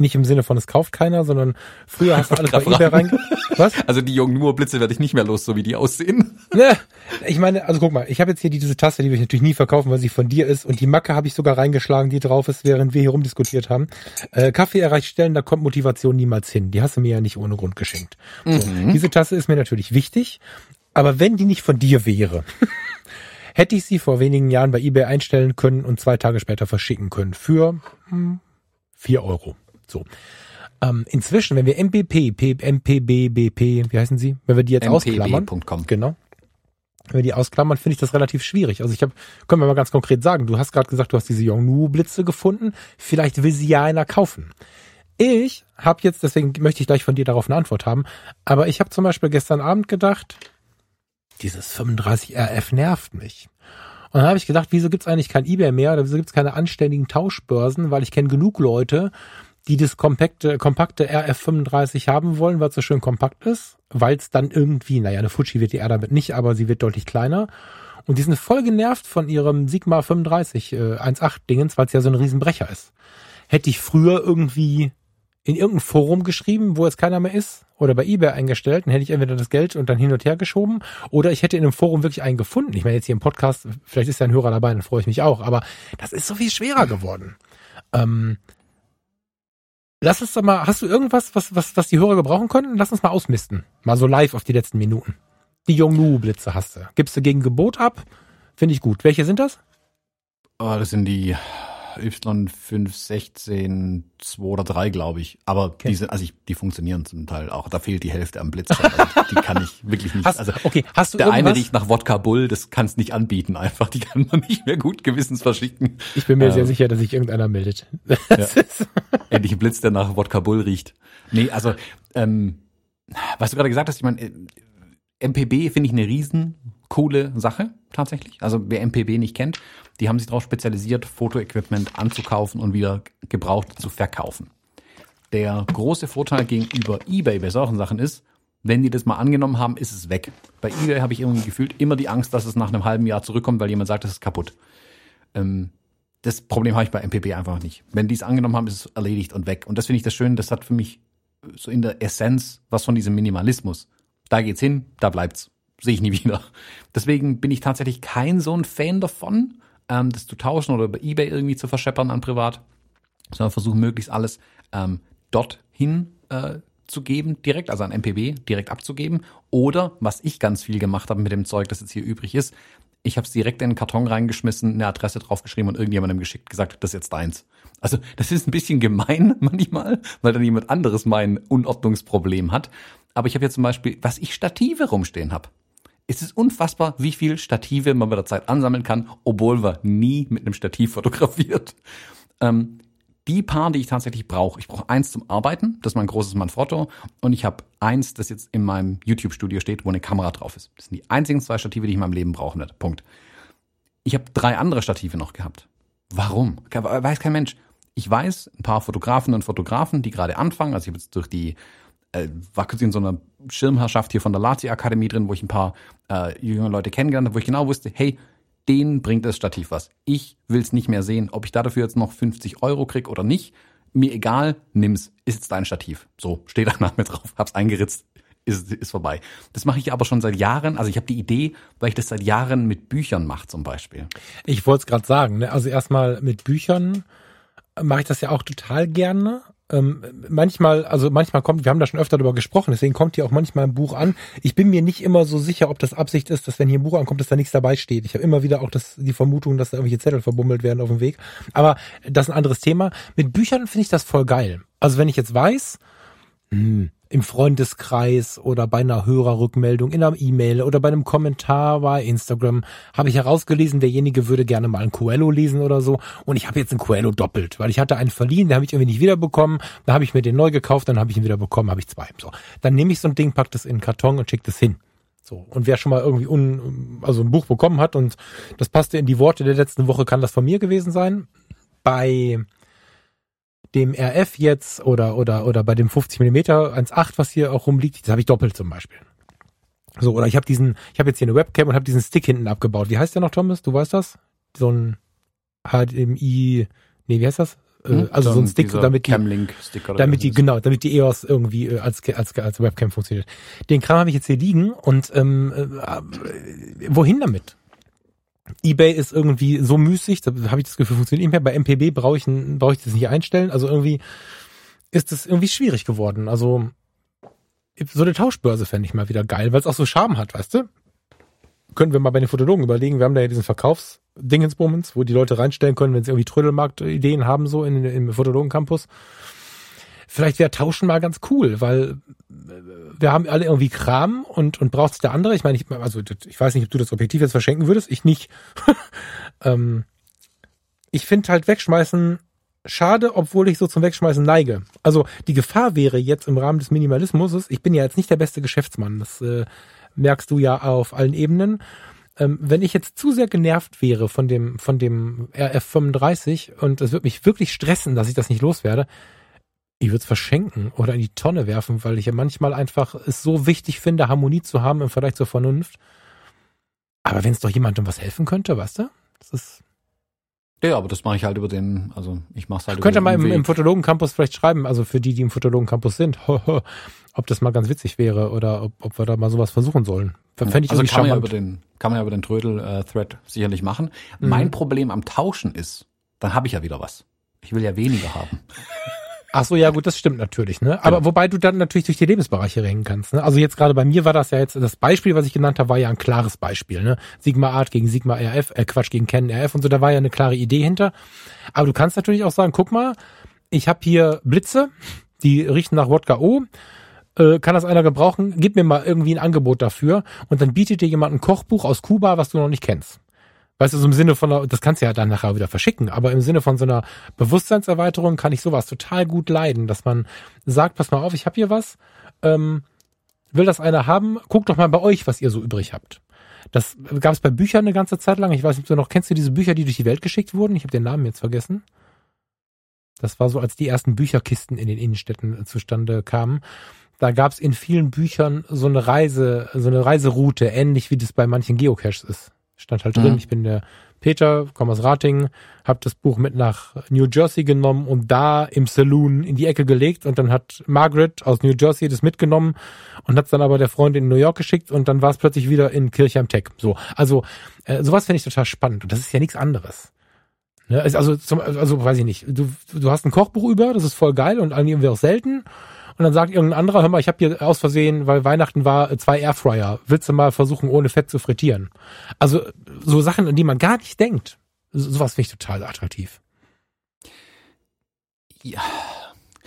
Nicht im Sinne von, es kauft keiner, sondern früher hast du [LAUGHS] alles bei eBay reinge... Was? [LAUGHS] Also die Jongnuo-Blitze werde ich nicht mehr los, so wie die aussehen. [LAUGHS] Ne, ich meine, also guck mal, ich habe jetzt hier diese Tasse, die will ich natürlich nie verkaufen, weil sie von dir ist. Und die Macke habe ich sogar reingeschlagen, die drauf ist, während wir hier rumdiskutiert haben. Äh, Kaffee erreicht Stellen, da kommt Motivation niemals hin. Die hast du mir ja nicht ohne Grund geschenkt. So, Diese Tasse ist mir natürlich wichtig, aber wenn die nicht von dir wäre, hätte ich sie vor wenigen Jahren bei eBay einstellen können und zwei Tage später verschicken können für hm, vier Euro. So. Ähm, inzwischen, wenn wir MPP, P, MPB, BP, wie heißen sie? Wenn wir die jetzt ausklammern. Genau. Wenn wir die ausklammern, finde ich das relativ schwierig. Also ich habe, können wir mal ganz konkret sagen, du hast gerade gesagt, du hast diese Yongnu-Blitze gefunden. Vielleicht will sie ja einer kaufen. Ich habe jetzt, deswegen möchte ich gleich von dir darauf eine Antwort haben, aber ich habe zum Beispiel gestern Abend gedacht, dieses 35 RF nervt mich. Und dann habe ich gedacht, wieso gibt's eigentlich kein eBay mehr oder wieso gibt's keine anständigen Tauschbörsen, weil ich kenne genug Leute, die das kompakte, kompakte RF35 haben wollen, weil es so schön kompakt ist, weil es dann irgendwie, naja, eine Fuji wird die R damit nicht, aber sie wird deutlich kleiner. Und die sind voll genervt von ihrem Sigma 35 äh, 1.8 Dingens, weil es ja so ein Riesenbrecher ist. Hätte ich früher irgendwie in irgendein Forum geschrieben, wo jetzt keiner mehr ist, oder bei eBay eingestellt, dann hätte ich entweder das Geld und dann hin und her geschoben, oder ich hätte in einem Forum wirklich einen gefunden. Ich meine, jetzt hier im Podcast, vielleicht ist ja ein Hörer dabei, dann freue ich mich auch, aber das ist so viel schwerer geworden. Ähm, lass uns doch mal, hast du irgendwas, was, was, was die Hörer gebrauchen können? Lass uns mal ausmisten. Mal so live auf die letzten Minuten. Die Yongnu-Blitze hast du. Gibst du gegen Gebot ab? Finde ich gut. Welche sind das? Oh, das sind die Y516 2 oder 3, glaube ich. Aber die sind, also ich, die funktionieren zum Teil auch. Da fehlt die Hälfte am Blitz. Also die kann ich wirklich nicht. Hast, also okay, hast du der eine irgendwas? riecht nach Wodka Bull, das kannst nicht anbieten einfach. Die kann man nicht mehr gut gewissens verschicken. ich bin mir Ähm, sehr sicher, dass sich irgendeiner meldet. [LAUGHS] Ist, Endlich ein Blitz, der nach Wodka Bull riecht. Nee, also, ähm, was du gerade gesagt hast, ich meine, äh, MPB finde ich eine riesen coole Sache tatsächlich. Also wer MPB nicht kennt, die haben sich darauf spezialisiert, Fotoequipment anzukaufen und wieder gebraucht zu verkaufen. Der große Vorteil gegenüber eBay bei solchen Sachen ist, wenn die das mal angenommen haben, ist es weg. Bei eBay habe ich irgendwie gefühlt immer die Angst, dass es nach einem halben Jahr zurückkommt, weil jemand sagt, das ist kaputt. Ähm, das Problem habe ich bei MPB einfach nicht. Wenn die es angenommen haben, ist es erledigt und weg. Und das finde ich das Schöne, das hat für mich so in der Essenz was von diesem Minimalismus. Da geht's hin, da bleibt's. Sehe ich nie wieder. Deswegen bin ich tatsächlich kein so ein Fan davon, ähm, das zu tauschen oder bei Ebay irgendwie zu verscheppern an privat, sondern versuche möglichst alles ähm, dorthin äh, zu geben, direkt, also an MPB direkt abzugeben. Oder was ich ganz viel gemacht habe mit dem Zeug, das jetzt hier übrig ist, ich habe es direkt in einen Karton reingeschmissen, eine Adresse draufgeschrieben und irgendjemandem geschickt, gesagt, das ist jetzt deins. Also das ist ein bisschen gemein [LAUGHS] manchmal, weil dann jemand anderes mein Unordnungsproblem hat. Aber ich habe jetzt zum Beispiel, was ich Stative rumstehen habe. Es ist unfassbar, wie viel Stative man mit der Zeit ansammeln kann, obwohl man nie mit einem Stativ [LAUGHS] fotografiert. Ähm, die paar, die ich tatsächlich brauche. Ich brauche eins zum Arbeiten, das ist mein großes Manfrotto. Und ich habe eins, das jetzt in meinem YouTube-Studio steht, wo eine Kamera drauf ist. Das sind die einzigen zwei Stative, die ich in meinem Leben brauchen werde. Punkt. Ich habe drei andere Stative noch gehabt. Warum? Weiß kein Mensch. Ich weiß, ein paar Fotografen und Fotografen, die gerade anfangen, also ich habe jetzt durch die, äh, war kürzlich in so einer Schirmherrschaft hier von der Lati Akademie drin, wo ich ein paar äh, junge Leute kennengelernt habe, wo ich genau wusste, hey, denen bringt das Stativ was. Ich will's nicht mehr sehen, ob ich da dafür jetzt noch 50 Euro krieg oder nicht. Mir egal, nimm's. Ist jetzt dein Stativ. So, steht da Name drauf, hab's eingeritzt, ist, ist vorbei. Das mache ich aber schon seit Jahren. Also ich habe die Idee, weil ich das seit Jahren mit Büchern mache zum Beispiel. Ich wollte es gerade sagen. Ne? Also erstmal mit Büchern mache ich das ja auch total gerne. Ähm, manchmal, also manchmal kommt, wir haben da schon öfter darüber gesprochen, deswegen kommt hier auch manchmal ein Buch an. Ich bin mir nicht immer so sicher, ob das Absicht ist, dass wenn hier ein Buch ankommt, dass da nichts dabei steht. Ich habe immer wieder auch das, die Vermutung, dass da irgendwelche Zettel verbummelt werden auf dem Weg. Aber das ist ein anderes Thema. Mit Büchern finde ich das voll geil. Also wenn ich jetzt weiß, hm, im Freundeskreis oder bei einer Hörerrückmeldung in einer E-Mail oder bei einem Kommentar bei Instagram habe ich herausgelesen, derjenige würde gerne mal ein Coelho lesen oder so und ich habe jetzt ein Coelho doppelt, weil ich hatte einen verliehen, den habe ich irgendwie nicht wiederbekommen, da habe ich mir den neu gekauft, dann habe ich ihn wieder bekommen, habe ich zwei. So, dann nehme ich so ein Ding, pack das in den Karton und schicke das hin. So. Und wer schon mal irgendwie un, also ein Buch bekommen hat und das passte in die Worte der letzten Woche, kann das von mir gewesen sein. Bei dem RF jetzt oder oder oder bei dem 50 mm 1.8, was hier auch rumliegt, das habe ich doppelt zum Beispiel. So, oder ich habe diesen, ich habe jetzt hier eine Webcam und habe diesen Stick hinten abgebaut. Wie heißt der noch, Thomas? Du weißt das? So ein HDMI, nee, wie heißt das? Äh, hm, also so ein Stick, damit die, damit die, genau, damit die EOS irgendwie äh, als, als, als Webcam funktioniert. Den Kram habe ich jetzt hier liegen und ähm, äh, wohin damit? eBay ist irgendwie so müßig, da habe ich das Gefühl, funktioniert nicht mehr. Bei MPB brauche ich, brauche ich das nicht einstellen. Also irgendwie ist es irgendwie schwierig geworden. Also so eine Tauschbörse fände ich mal wieder geil, weil es auch so Charme hat, weißt du? Können wir mal bei den Fotologen überlegen, wir haben da ja diesen Verkaufsdingensbummens, wo die Leute reinstellen können, wenn sie irgendwie Trödelmarkt-Ideen haben, so in, im Fotologen-Campus. Vielleicht wäre Tauschen mal ganz cool, weil wir haben alle irgendwie Kram und, und braucht der andere. Ich meine, ich, also ich weiß nicht, ob du das Objektiv jetzt verschenken würdest, ich nicht. [LAUGHS] ähm, ich finde halt wegschmeißen schade, obwohl ich so zum Wegschmeißen neige. Also die Gefahr wäre jetzt im Rahmen des Minimalismus, ich bin ja jetzt nicht der beste Geschäftsmann, das äh, merkst du ja auf allen Ebenen. Ähm, wenn ich jetzt zu sehr genervt wäre von dem, von dem RF35 und es würde mich wirklich stressen, dass ich das nicht loswerde, ich würde es verschenken oder in die Tonne werfen, weil ich ja manchmal einfach es so wichtig finde, Harmonie zu haben im Vergleich zur Vernunft. Aber wenn es doch jemandem was helfen könnte, weißt du? Das ist ja, aber das mache ich halt über den, also ich mache es halt Könnt ihr mal im, im Fotologen-Campus vielleicht schreiben, also für die, die im Fotologen-Campus sind, [LAUGHS] ob das mal ganz witzig wäre oder ob, ob wir da mal sowas versuchen sollen. Fände ich also kann man, ja über den, kann man ja über den Trödel-Thread äh, sicherlich machen. Mhm. Mein Problem am Tauschen ist, dann habe ich ja wieder was. Ich will ja weniger haben. [LAUGHS] Ach so, ja gut, das stimmt natürlich, ne? Aber genau. wobei du dann natürlich durch die Lebensbereiche rennen kannst, ne? Also jetzt gerade bei mir war das ja jetzt, das Beispiel, was ich genannt habe, war ja ein klares Beispiel, ne? Sigma Art gegen Sigma RF, äh Quatsch, gegen Canon RF und so, da war ja eine klare Idee hinter. Aber du kannst natürlich auch sagen, guck mal, ich habe hier Blitze, die riechen nach Wodka O, äh, kann das einer gebrauchen? Gib mir mal irgendwie ein Angebot dafür und dann bietet dir jemand ein Kochbuch aus Kuba, was du noch nicht kennst. Weißt du, so im Sinne von, das kannst du ja dann nachher wieder verschicken, aber im Sinne von so einer Bewusstseinserweiterung kann ich sowas total gut leiden, dass man sagt, pass mal auf, ich habe hier was, ähm, will das einer haben, guck doch mal bei euch, was ihr so übrig habt. Das gab es bei Büchern eine ganze Zeit lang. Ich weiß nicht, ob du noch kennst du diese Bücher, die durch die Welt geschickt wurden? Ich habe den Namen jetzt vergessen. Das war so, als die ersten Bücherkisten in den Innenstädten zustande kamen. Da gab es in vielen Büchern so eine Reise, so eine Reiseroute, ähnlich wie das bei manchen Geocaches ist. Stand halt drin, mhm. ich bin der Peter, komme aus Rating, habe das Buch mit nach New Jersey genommen und da im Saloon in die Ecke gelegt und dann hat Margaret aus New Jersey das mitgenommen und hat dann aber der Freundin in New York geschickt und dann war es plötzlich wieder in Kirchheim Tech. So, also äh, sowas finde ich total spannend und das ist ja nichts anderes. Ne? Also, zum, also weiß ich nicht. Du, du hast ein Kochbuch über, das ist voll geil und irgendwie auch selten und dann sagt irgendein anderer, hör mal, ich habe hier aus Versehen, weil Weihnachten war, zwei Airfryer. Willst du mal versuchen, ohne Fett zu frittieren? Also so Sachen, an die man gar nicht denkt. Sowas finde ich total attraktiv. Ja,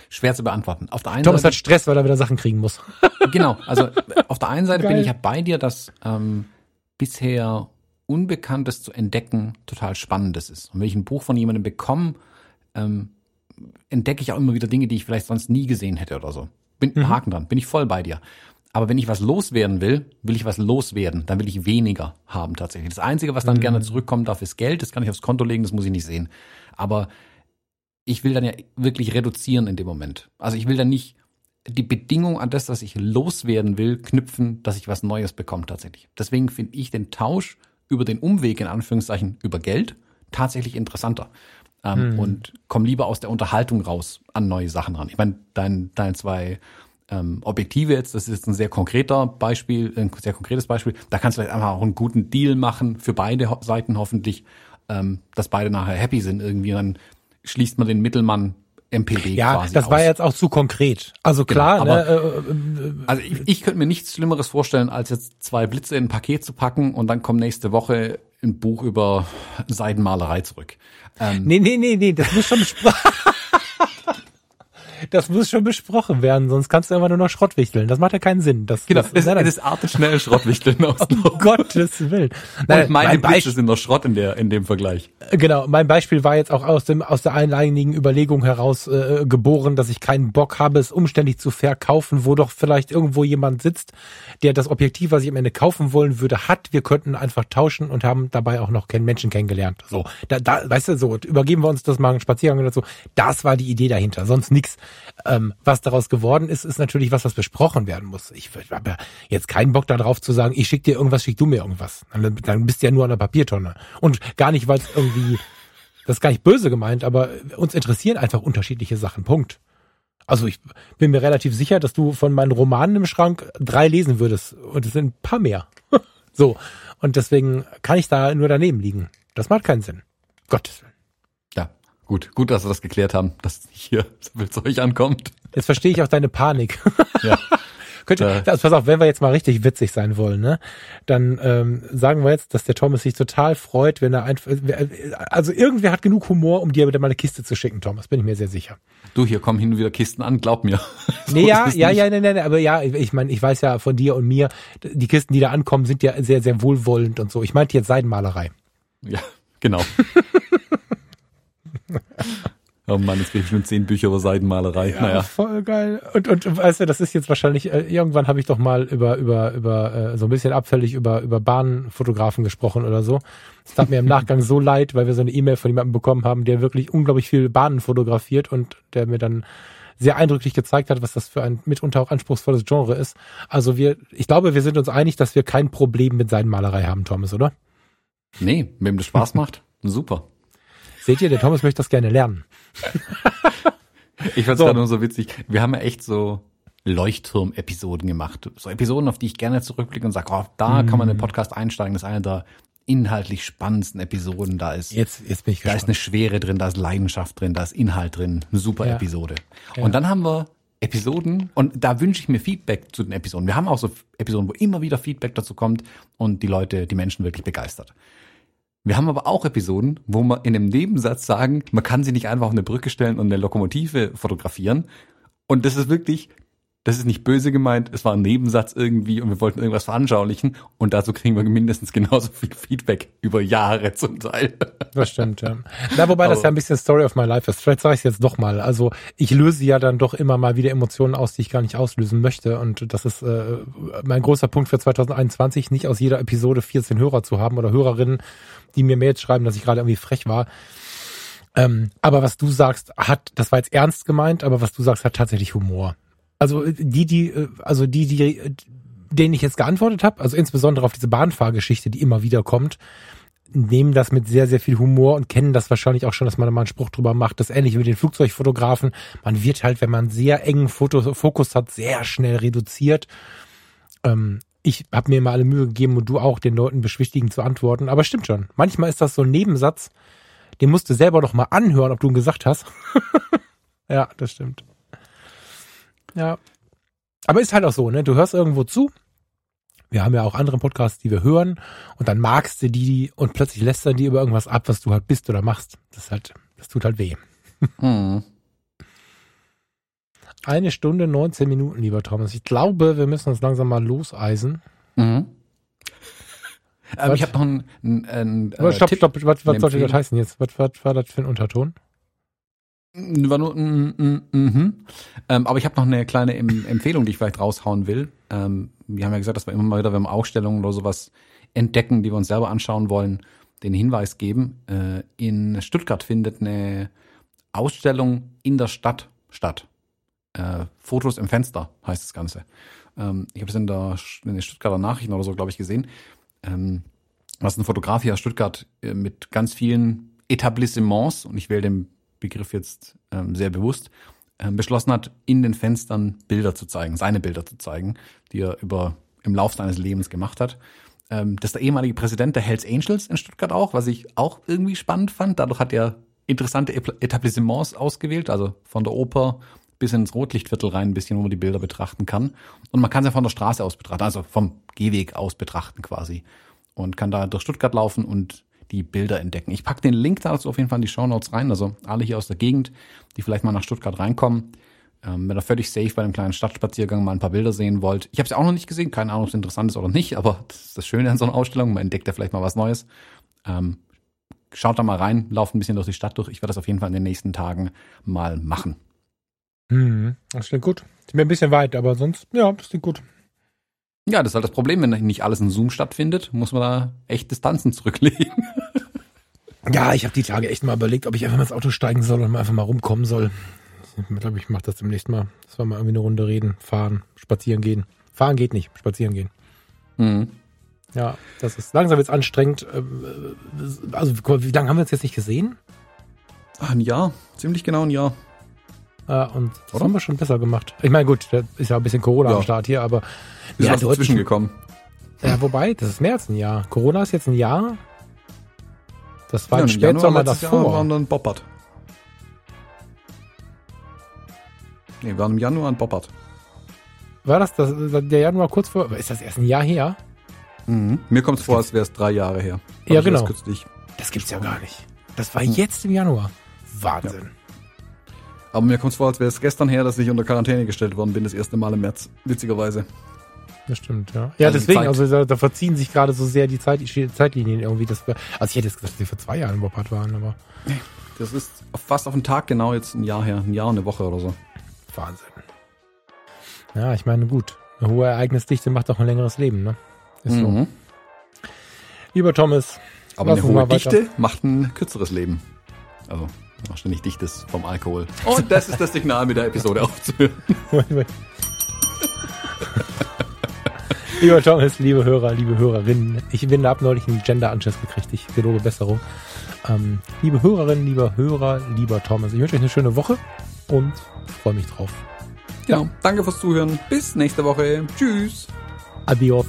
schwer zu beantworten. Auf der einen Thomas Seite, hat Stress, weil er wieder Sachen kriegen muss. [LAUGHS] genau, also auf der einen Seite Geil. bin ich ja bei dir, dass ähm, bisher Unbekanntes zu entdecken total Spannendes ist. Und wenn ich ein Buch von jemandem bekomme, ähm, entdecke ich auch immer wieder Dinge, die ich vielleicht sonst nie gesehen hätte oder so. Bin mhm. Haken dran, bin ich voll bei dir. Aber wenn ich was loswerden will, will ich was loswerden. Dann will ich weniger haben tatsächlich. Das Einzige, was dann mhm. gerne zurückkommen darf, ist Geld. Das kann ich aufs Konto legen, das muss ich nicht sehen. Aber ich will dann ja wirklich reduzieren in dem Moment. Also ich will dann nicht die Bedingung an das, was ich loswerden will, knüpfen, dass ich was Neues bekomme tatsächlich. Deswegen finde ich den Tausch über den Umweg, in Anführungszeichen, über Geld tatsächlich interessanter ähm, hm. und komm lieber aus der Unterhaltung raus an neue Sachen ran. Ich meine, dein, dein zwei ähm, Objektive jetzt, das ist jetzt ein sehr konkreter Beispiel, ein sehr konkretes Beispiel. Da kannst du vielleicht einfach auch einen guten Deal machen für beide Seiten hoffentlich, ähm, dass beide nachher happy sind irgendwie. Dann schließt man den Mittelmann MPB ja, das aus. war jetzt auch zu konkret. Also genau, klar, genau, aber, ne, äh, äh, also ich, ich könnte mir nichts Schlimmeres vorstellen, als jetzt zwei Blitze in ein Paket zu packen und dann kommt nächste Woche ein Buch über Seidenmalerei zurück. Ähm, nee, nee, nee, nee, das muss schon [LAUGHS] das muss schon besprochen werden, sonst kannst du immer nur noch Schrott wichteln. Das macht ja keinen Sinn. Das, Genau, das, das, nein, das artet schnell Schrottwichteln aus. [LAUGHS] um Gottes Willen. Und Nein, meine mein Beispiel, sind noch Schrott in der in dem Vergleich. genau, mein Beispiel war jetzt auch aus dem aus der einleinigen Überlegung heraus äh, geboren, dass ich keinen Bock habe, es umständlich zu verkaufen, wo doch vielleicht irgendwo jemand sitzt, der das Objektiv, was ich am Ende kaufen wollen würde, hat. Wir könnten einfach tauschen und haben dabei auch noch keinen Menschen kennengelernt. So, da, da, weißt du, so übergeben wir uns das mal einen Spaziergang oder so. Das war die Idee dahinter, sonst nix. Ähm, was daraus geworden ist, ist natürlich was, was besprochen werden muss. Ich habe ja jetzt keinen Bock darauf zu sagen, ich schick dir irgendwas, schick du mir irgendwas. Dann, dann bist du ja nur an der Papiertonne. Und gar nicht, weil es irgendwie, [LAUGHS] das ist gar nicht böse gemeint, aber uns interessieren einfach unterschiedliche Sachen. Punkt. Also ich bin mir relativ sicher, dass du von meinen Romanen im Schrank drei lesen würdest. Und es sind ein paar mehr. [LAUGHS] so. Und deswegen kann ich da nur daneben liegen. Das macht keinen Sinn. Gottes Willen. Gut, gut, dass wir das geklärt haben, dass hier so viel Zeug ankommt. Jetzt verstehe ich auch deine Panik. [LAUGHS] Ja. [LAUGHS] Könnte, also pass auf, wenn wir jetzt mal richtig witzig sein wollen, ne, dann ähm, sagen wir jetzt, dass der Thomas sich total freut, wenn er einfach, also irgendwer hat genug Humor, um dir wieder mal eine Kiste zu schicken, Thomas, bin ich mir sehr sicher. Du, hier kommen hin und wieder Kisten an, glaub mir. [LAUGHS] So Nee, ja, ja, ja, nee, nee, nee, aber ja, ich meine, ich weiß ja von dir und mir, die Kisten, die da ankommen, sind ja sehr, sehr wohlwollend und so. Ich meinte jetzt Seidenmalerei. Ja, genau. [LAUGHS] oh Mann, jetzt bin ich schon zehn Bücher über Seidenmalerei. Ja, naja. voll geil. Und, und weißt du, das ist jetzt wahrscheinlich, äh, irgendwann habe ich doch mal über, über, über, äh, so ein bisschen abfällig über, über Bahnfotografen gesprochen oder so. Es tat mir im [LAUGHS] Nachgang so leid, weil wir so eine E-Mail von jemandem bekommen haben, der wirklich unglaublich viel Bahnen fotografiert und der mir dann sehr eindrücklich gezeigt hat, was das für ein mitunter auch anspruchsvolles Genre ist. Also wir, ich glaube, wir sind uns einig, dass wir kein Problem mit Seidenmalerei haben, Thomas, oder? Nee, wem das Spaß macht, super. Seht ihr, der Thomas möchte das gerne lernen. [LAUGHS] Ich fand's So. gerade nur so witzig. Wir haben ja echt so Leuchtturm-Episoden gemacht. So Episoden, auf die ich gerne zurückblicke und sage, oh, da kann man in den Podcast einsteigen. Das ist eine der inhaltlich spannendsten Episoden. Da ist, Jetzt, jetzt bin ich da ist eine Schwere drin, da ist Leidenschaft drin, da ist Inhalt drin. Eine super Ja. Episode. Ja. Und dann haben wir Episoden und da wünsche ich mir Feedback zu den Episoden. Wir haben auch so Episoden, wo immer wieder Feedback dazu kommt und die Leute, die Menschen wirklich begeistert. Wir haben aber auch Episoden, wo wir in einem Nebensatz sagen, man kann sie nicht einfach auf eine Brücke stellen und eine Lokomotive fotografieren. Und das ist wirklich, das ist nicht böse gemeint, es war ein Nebensatz irgendwie und wir wollten irgendwas veranschaulichen und dazu kriegen wir mindestens genauso viel Feedback über Jahre zum Teil. Das stimmt, ja. Na, wobei das Aber- ja ein bisschen Story of my life ist. Vielleicht sage ich es jetzt doch mal. Also ich löse ja dann doch immer mal wieder Emotionen aus, die ich gar nicht auslösen möchte. Und das ist äh, mein großer Punkt für 2021, nicht aus jeder Episode 14 Hörer zu haben oder Hörerinnen, die mir Mails schreiben, dass ich gerade irgendwie frech war. Ähm, aber was du sagst, hat, das war jetzt ernst gemeint, aber was du sagst, hat tatsächlich Humor. Also äh, die, die, äh, also die, die, äh, denen ich jetzt geantwortet habe, also insbesondere auf diese Bahnfahrgeschichte, die immer wieder kommt, nehmen das mit sehr, sehr viel Humor und kennen das wahrscheinlich auch schon, dass man da mal einen Spruch drüber macht. Das ähnliche mit den Flugzeugfotografen. Man wird halt, wenn man sehr engen Foto Fokus hat, sehr schnell reduziert. Ähm, ich habe mir immer alle Mühe gegeben und du auch, den Leuten beschwichtigend zu antworten. Aber stimmt schon. Manchmal ist das so ein Nebensatz, den musst du selber noch mal anhören, ob du ihn gesagt hast. [LAUGHS] ja, das stimmt. Ja. Aber ist halt auch so, ne? Du hörst irgendwo zu. Wir haben ja auch andere Podcasts, die wir hören. Und dann magst du die und plötzlich lästern die über irgendwas ab, was du halt bist oder machst. Das ist halt, das tut halt weh. Hm. Eine Stunde, 19 Minuten, lieber Thomas. Ich glaube, wir müssen uns langsam mal loseisen. Mhm. Ähm, ich habe noch einen, einen, äh, stopp, Tipp. stopp, was, was sollte das heißen jetzt? Was, was war das für ein Unterton? War nur, mm, mm, mhm. ähm, aber ich habe noch eine kleine em [LAUGHS] Empfehlung, die ich vielleicht raushauen will. Ähm, wir haben ja gesagt, dass wir immer mal wieder, wenn wir Ausstellungen oder sowas entdecken, die wir uns selber anschauen wollen, den Hinweis geben. Äh, in Stuttgart findet eine Ausstellung in der Stadt statt. Äh, Fotos im Fenster heißt das Ganze. Ähm, ich habe es in der in den Stuttgarter Nachrichten oder so, glaube ich, gesehen. Ähm, was ein Fotograf hier aus Stuttgart äh, mit ganz vielen Etablissements, und ich wähle den Begriff jetzt ähm, sehr bewusst, ähm, beschlossen hat, in den Fenstern Bilder zu zeigen, seine Bilder zu zeigen, die er über im Lauf seines Lebens gemacht hat. Ähm, das ist der ehemalige Präsident der Hells Angels in Stuttgart auch, was ich auch irgendwie spannend fand. Dadurch hat er interessante Etablissements ausgewählt, also von der Oper bis ins Rotlichtviertel rein ein bisschen, wo man die Bilder betrachten kann. Und man kann sie ja von der Straße aus betrachten, also vom Gehweg aus betrachten quasi. Und kann da durch Stuttgart laufen und die Bilder entdecken. Ich pack den Link dazu auf jeden Fall in die Shownotes rein. Also alle hier aus der Gegend, die vielleicht mal nach Stuttgart reinkommen, Ähm, wenn ihr völlig safe bei einem kleinen Stadtspaziergang mal ein paar Bilder sehen wollt. Ich habe es auch noch nicht gesehen, keine Ahnung, ob es interessant ist oder nicht, aber [LAUGHS] das ist das Schöne an so einer Ausstellung, man entdeckt ja vielleicht mal was Neues. Ähm, schaut da mal rein, lauft ein bisschen durch die Stadt durch. Ich werde das auf jeden Fall in den nächsten Tagen mal machen. Mhm, das klingt gut. Ist mir ein bisschen weit, aber sonst, ja, das klingt gut. Ja, das ist halt das Problem, wenn nicht alles in Zoom stattfindet, muss man da echt Distanzen zurücklegen. [LAUGHS] Ja, ich habe die Tage echt mal überlegt, ob ich einfach mal ins Auto steigen soll und mal einfach mal rumkommen soll. Ich glaube, ich mache das demnächst mal. Das war mal irgendwie eine Runde reden, fahren, spazieren gehen. Fahren geht nicht, spazieren gehen. Mhm. Ja, das ist langsam jetzt anstrengend. Ähm, äh, Also, wie lange haben wir uns jetzt nicht gesehen? Ah, Ein Jahr, ziemlich genau ein Jahr. Äh, und das Oder? haben wir schon besser gemacht. Ich meine, gut, da ist ja ein bisschen Corona Ja. am Start hier, aber Ist Ja, was deutlich- dazwischen gekommen. ja, wobei, das ist mehr als ein Jahr. Corona ist jetzt ein Jahr. Das war Ja, im Spätsommer letztes Jahr waren dann Boppert. Nee, wir waren im Januar in Boppert. War das, das der Januar kurz vor? Ist das erst ein Jahr her? Mhm. Mir kommt es vor, als wäre es drei Jahre her. Hab Ja, ich genau. Kürzlich. Das gibt's ja gar nicht. Das war jetzt im Januar. Wahnsinn. Aber mir kommt es vor, als wäre es gestern her, dass ich unter Quarantäne gestellt worden bin, das erste Mal im März. Witzigerweise. Das stimmt, ja. Ja, Also deswegen, also da, da verziehen sich gerade so sehr die Zeit, die Zeitlinien irgendwie. Das, war- also ich hätte jetzt gesagt, dass die vor zwei Jahren im Boppard waren, aber Das ist fast auf den Tag genau jetzt ein Jahr her. Ein Jahr und eine Woche oder so. Wahnsinn. Ja, ich meine, gut. Eine hohe Ereignisdichte macht auch ein längeres Leben, ne? Ist so. Mhm. Lieber Thomas, Aber eine hohe. Dichte macht ein kürzeres Leben. Also, du nicht dichtes vom Alkohol. Und [LAUGHS] das ist das Signal, mit der Episode aufzuhören. lieber Thomas, liebe Hörer, liebe Hörerinnen, ich bin, hab neulich einen Gender-Anschiss gekriegt, ich gelobe Besserung. Ähm, liebe Hörerinnen, lieber Hörer, lieber Thomas, ich wünsche euch eine schöne Woche und freue mich drauf. Genau. Danke fürs Zuhören. Bis nächste Woche. Tschüss. Adios.